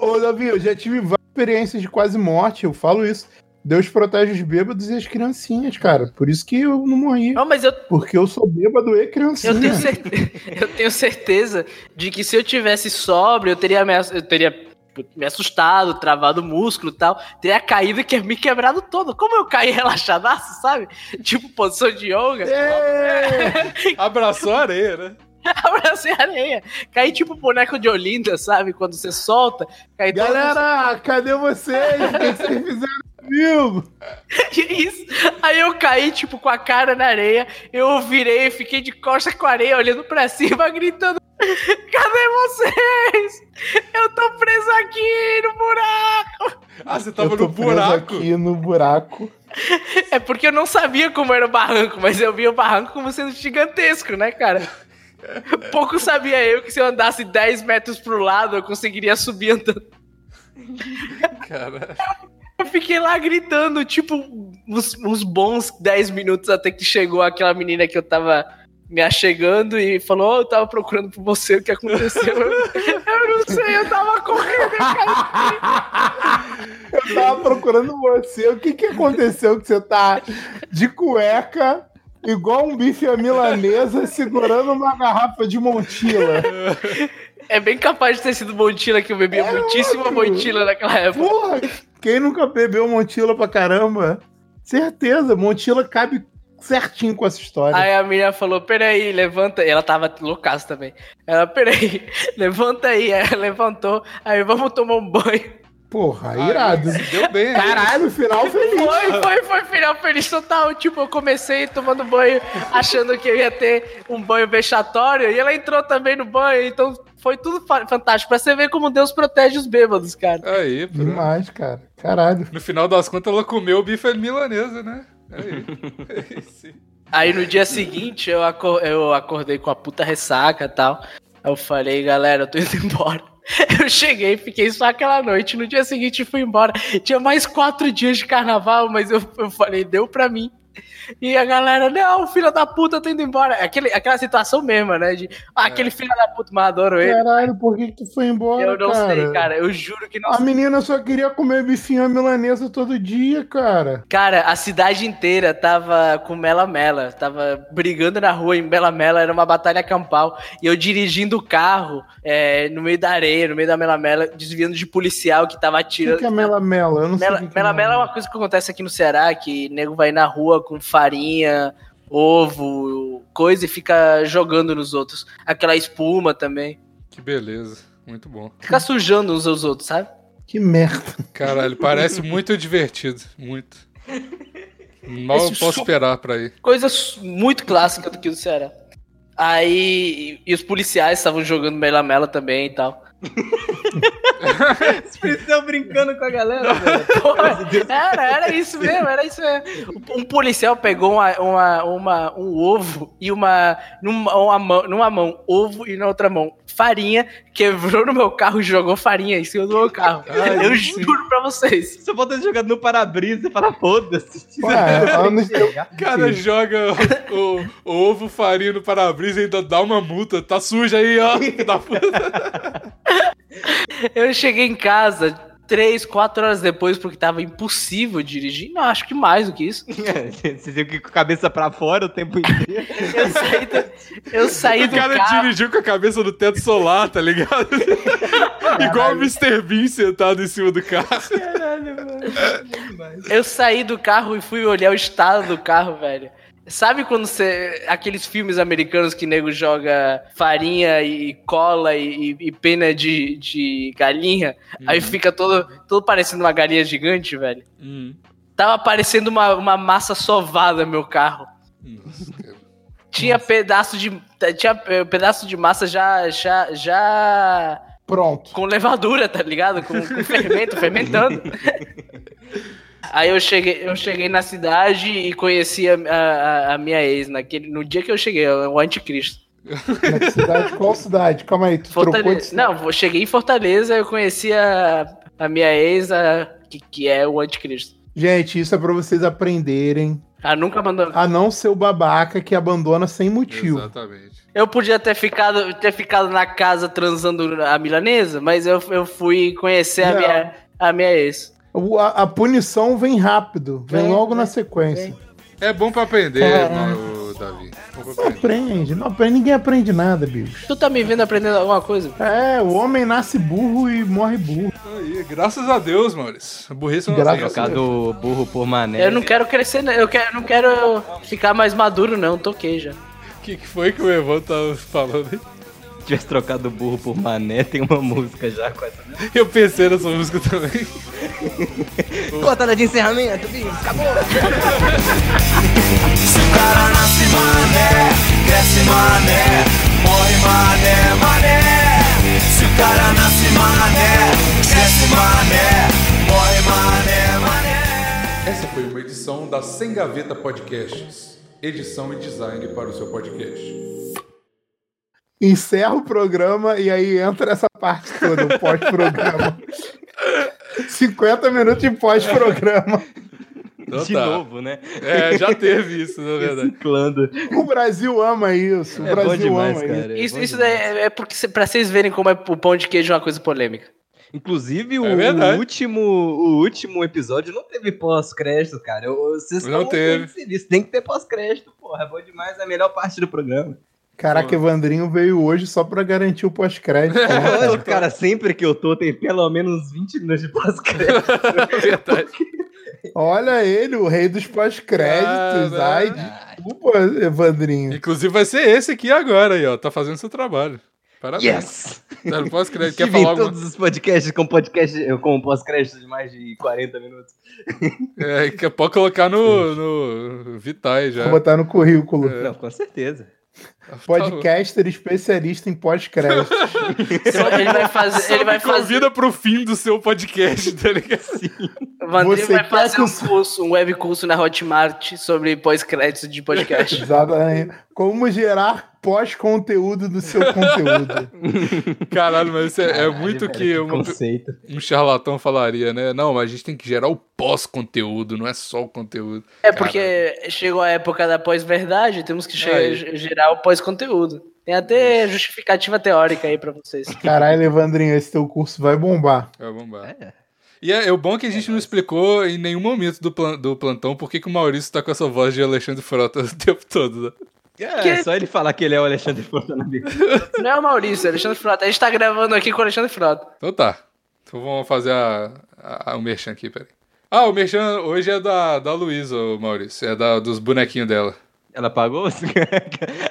ô, Davi, eu já tive várias experiências de quase morte, eu falo isso. Deus protege os bêbados e as criancinhas, cara. Por isso que eu não morri. Não, mas eu, Porque eu sou bêbado e criancinha. eu, tenho certeza, (laughs) eu tenho certeza de que se eu tivesse sóbrio, eu teria me, ass- eu teria me assustado, travado o músculo e tal, teria caído e que- me quebrado todo. Como eu caí (laughs) relaxadaço, sabe? Tipo posição de yoga. É, (laughs) Abraçou a areia, né? (laughs) Abracei a areia. Caí tipo boneco de Olinda, sabe? Quando você solta. Cai todo- Galera, cadê vocês? O que vocês fizeram comigo? Isso. Aí eu caí, tipo, com a cara na areia. Eu virei, fiquei de costas com a areia, olhando pra cima, gritando: (laughs) Cadê vocês? Eu tô preso aqui no buraco. Ah, você tava eu tô no preso buraco. aqui no buraco. (laughs) É porque eu não sabia como era o barranco, mas eu via o barranco como sendo gigantesco, né, cara? (laughs) Pouco sabia eu que se eu andasse 10 metros pro lado, eu conseguiria subir andando. Cara. Eu fiquei lá gritando, tipo, uns, uns bons 10 minutos até que chegou aquela menina que eu tava me achegando e falou: "Ô, eu tava procurando por você, o que aconteceu? Eu, não sei, eu tava correndo. eu caí." Eu tava procurando você. O que que aconteceu que você tá de cueca, igual um bife à milanesa, segurando uma garrafa de Montila? É bem capaz de ter sido Montila que eu bebia É muitíssima óbvio. Montila naquela época. Porra, quem nunca bebeu Montila pra caramba? Certeza, Montila cabe certinho com essa história. Aí a menina falou, peraí, levanta. E ela tava loucaça também. Ela, peraí, (laughs) levanta aí. Aí ela levantou. Aí vamos tomar um banho. Porra, Ah, irado. se (laughs) Deu bem? Caralho, final feliz. Foi, foi, foi final feliz total. Tipo, eu comecei tomando banho, achando que eu ia ter um banho vexatório. E ela entrou também no banho. Então foi tudo fa- fantástico. Pra você ver como Deus protege os bêbados, cara. Aí, pronto. Demais, cara. Caralho. No final das contas, ela comeu o bife milanesa, né? Aí. Aí sim. Aí no dia seguinte eu, eu acordei com a puta ressaca e tal. Eu falei, galera, eu tô indo (laughs) embora. Eu cheguei, fiquei só aquela noite. No dia seguinte fui embora. Tinha mais quatro dias de carnaval, mas eu, eu falei, deu pra mim. E a galera, não, filho da puta, tô indo embora. Aquele, aquela situação mesma, né? De, ah, aquele filho da puta, mas adoro ele. Caralho, por que, que tu foi embora, Eu não cara? sei, cara. Eu juro que não A menina só queria comer bifinho à milanesa todo dia, cara. Cara, a cidade inteira tava com Mela Mela, tava brigando na rua em Mela Mela, era uma batalha campal. E eu dirigindo o carro é, no meio da areia, no meio da Mela Mela, desviando de policial que tava O que, atirando. que é mela mela? Eu não sei. Mela, o que que Mela Mela é uma coisa que acontece aqui no Ceará, que nego vai na rua com farinha, ovo, coisa e fica jogando nos outros. Aquela espuma também. Que beleza. Muito bom. Fica sujando uns aos outros, sabe? Que merda. Caralho, parece muito divertido. Muito. Mal Esse posso su- esperar pra ir. Coisa muito clássica do que do Ceará. Aí, e, os policiais estavam jogando Mela Mela também e tal. Os policiais brincando com a galera, velho. Era, era isso mesmo, era isso mesmo. Um policial pegou uma, uma, uma- um ovo e uma numa, uma mão, numa mão ovo e na outra mão farinha, quebrou no meu carro e jogou farinha em cima do meu carro. Ai, Eu sim. juro pra vocês. Só falta jogado no para-brisa e falar, foda-se. (laughs) O cara joga o, o ovo farinha no para-brisa e ainda dá uma multa. Tá sujo aí, ó. Da puta. (laughs) Eu cheguei em casa três, quatro horas depois porque tava impossível dirigir. Não, acho que mais do que isso. (laughs) Você viu que com a cabeça pra fora o tempo inteiro. Eu saí do, eu (laughs) saí O do cara carro. dirigiu com a cabeça no teto solar, tá ligado? Igual o Mr. Bean sentado em cima do carro. Eu saí do carro e fui olhar o estado do carro, velho. Sabe quando você. Aqueles filmes americanos que nego joga farinha e cola e, e pena de, de galinha? Aí fica todo, todo parecendo uma galinha gigante, velho. Hum. Tava parecendo uma, uma massa sovada meu carro. Nossa. Tinha pedaço de. Tinha eh, pedaço de massa já. já. já. Pronto. com levadura, tá ligado? Com, com fermento, fermentando. (laughs) Aí eu cheguei, eu cheguei na cidade e conheci a, a- a minha ex naquele, no dia que eu cheguei, o anticristo. Cidade? Qual cidade? Calma aí, tu trocou de Fortaleza. cidade. Não, eu cheguei em Fortaleza, eu conheci a, a minha ex, a, que, que é o anticristo. Gente, isso é pra vocês aprenderem Ela nunca mandou. a não ser o babaca que abandona sem motivo. Exatamente. Eu podia ter ficado, ter ficado na casa transando a milanesa, mas eu, eu fui conhecer a minha, a minha ex. O- A, a punição vem rápido, vem Vem, logo vem, na sequência. É bom pra aprender, Caralho. mano, Davi. Bom pra Não aprende, não aprende, ninguém aprende nada, bicho. Tu tá me vendo aprendendo alguma coisa? É, o homem nasce burro e morre burro. Aí, graças a Deus, Maurício. A burrice não Graças. Trocar do burro por mané. Eu não quero crescer, né? eu quero, não quero ficar mais maduro, não. Toquei já. O que, que foi que o Evandro tava falando aí? Se tivesse trocado burro por mané, tem uma música já com essa. Eu pensei nessa música também. Cortada de encerramento, bicho. Acabou. (laughs) Se o cara nasce mané, cresce mané, morre mané, mané. Se o cara nasce mané, cresce mané, morre mané, mané. Essa foi uma edição da Sem Gaveta Podcasts. Edição e design para o seu podcast. Encerra o programa e aí entra essa parte toda, o pós-programa. (laughs) 50 minutos de pós-programa. Então De tá. novo, né? É, já teve isso, na verdade. Ciclando. O Brasil ama isso. O É bom Brasil demais, ama cara. isso. é Isso, é, é porque, pra vocês verem como é o pão de queijo é uma coisa polêmica. Inclusive, o, É o último, o último episódio não teve pós-crédito, cara. Eu- Vocês Não teve. Tem que ter pós-crédito, porra. É bom demais. É a melhor parte do programa. Caraca, Evandrinho veio hoje só pra garantir o pós-crédito. (laughs) É lógico, cara. Sempre que eu tô, tem pelo menos 20 minutos de pós-crédito. (laughs) verdade. Olha ele, o rei dos pós-créditos. Ah, Ai, desculpa, Evandrinho. Inclusive vai ser esse aqui agora aí, ó. Tá fazendo seu trabalho. Parabéns. Yes! Não posso crer. Quer falar alguma... todos os podcasts com podcast com pós-crédito de mais de 40 minutos. É, que pode colocar no, no Vitae já. Vou botar no currículo. Não, com certeza. (laughs) Podcaster especialista em pós-crédito. (laughs) Ele vai fazer. Ele vai fazer. Convida pro fim do seu podcast, tá ligado? (laughs) O Você vai fazer que um curso, um web curso na Hotmart sobre pós-créditos de podcast. Exatamente. Como gerar pós-conteúdo do seu conteúdo. Caralho, mas isso é, é Caralho, muito velho, que uma- um charlatão falaria, né? Não, mas a gente tem que gerar o pós-conteúdo, não é só o conteúdo. É porque chegou a época da pós-verdade, temos que Aí. gerar o pós-conteúdo. Tem até justificativa teórica aí pra vocês. Caralho, Evandrinho, esse teu curso vai bombar. Vai bombar. É. E é, é o bom que a gente não explicou em nenhum momento do, plan- do plantão por que que o Maurício tá com essa voz de Alexandre Frota (laughs) o tempo todo. né? É, Que- só ele falar que ele é o Alexandre Frota na vida. (laughs) Não é o Maurício, é o Alexandre Frota. A gente tá gravando aqui com o Alexandre Frota. Então tá. Então vamos fazer a, a- o merchan aqui, peraí. Ah, o merchan hoje é da, da Luísa, ô Maurício. É da, dos bonequinhos dela. Ela pagou? (laughs) a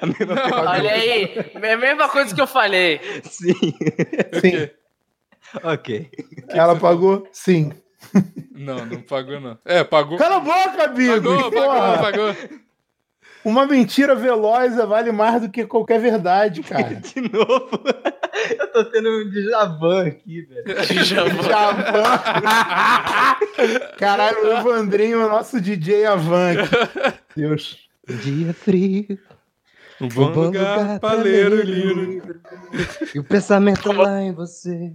mesma pergunta. Olha aí, é a mesma coisa que eu falei. Sim. Sim. ok. Ela pagou? Sim. Não, não pagou não. É, pagou. Cala a boca, amigo! Pagou, pagou, pagou. Uma mentira veloz vale mais do que qualquer verdade, cara. (laughs) De novo. Eu tô tendo um Djavan aqui, velho. Javan. (laughs) Caralho, o Evandrinho é o nosso DJ Avan aqui. Deus. Dia frio. Um bom, lugar, pra ler o livro. E o pensamento lá em você.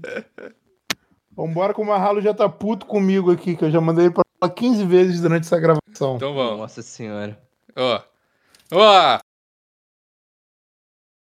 Vambora que o Marralo já tá puto comigo aqui, que eu já mandei ele pra falar 15 vezes durante essa gravação. Então vamos. Nossa senhora. Ó. Ó.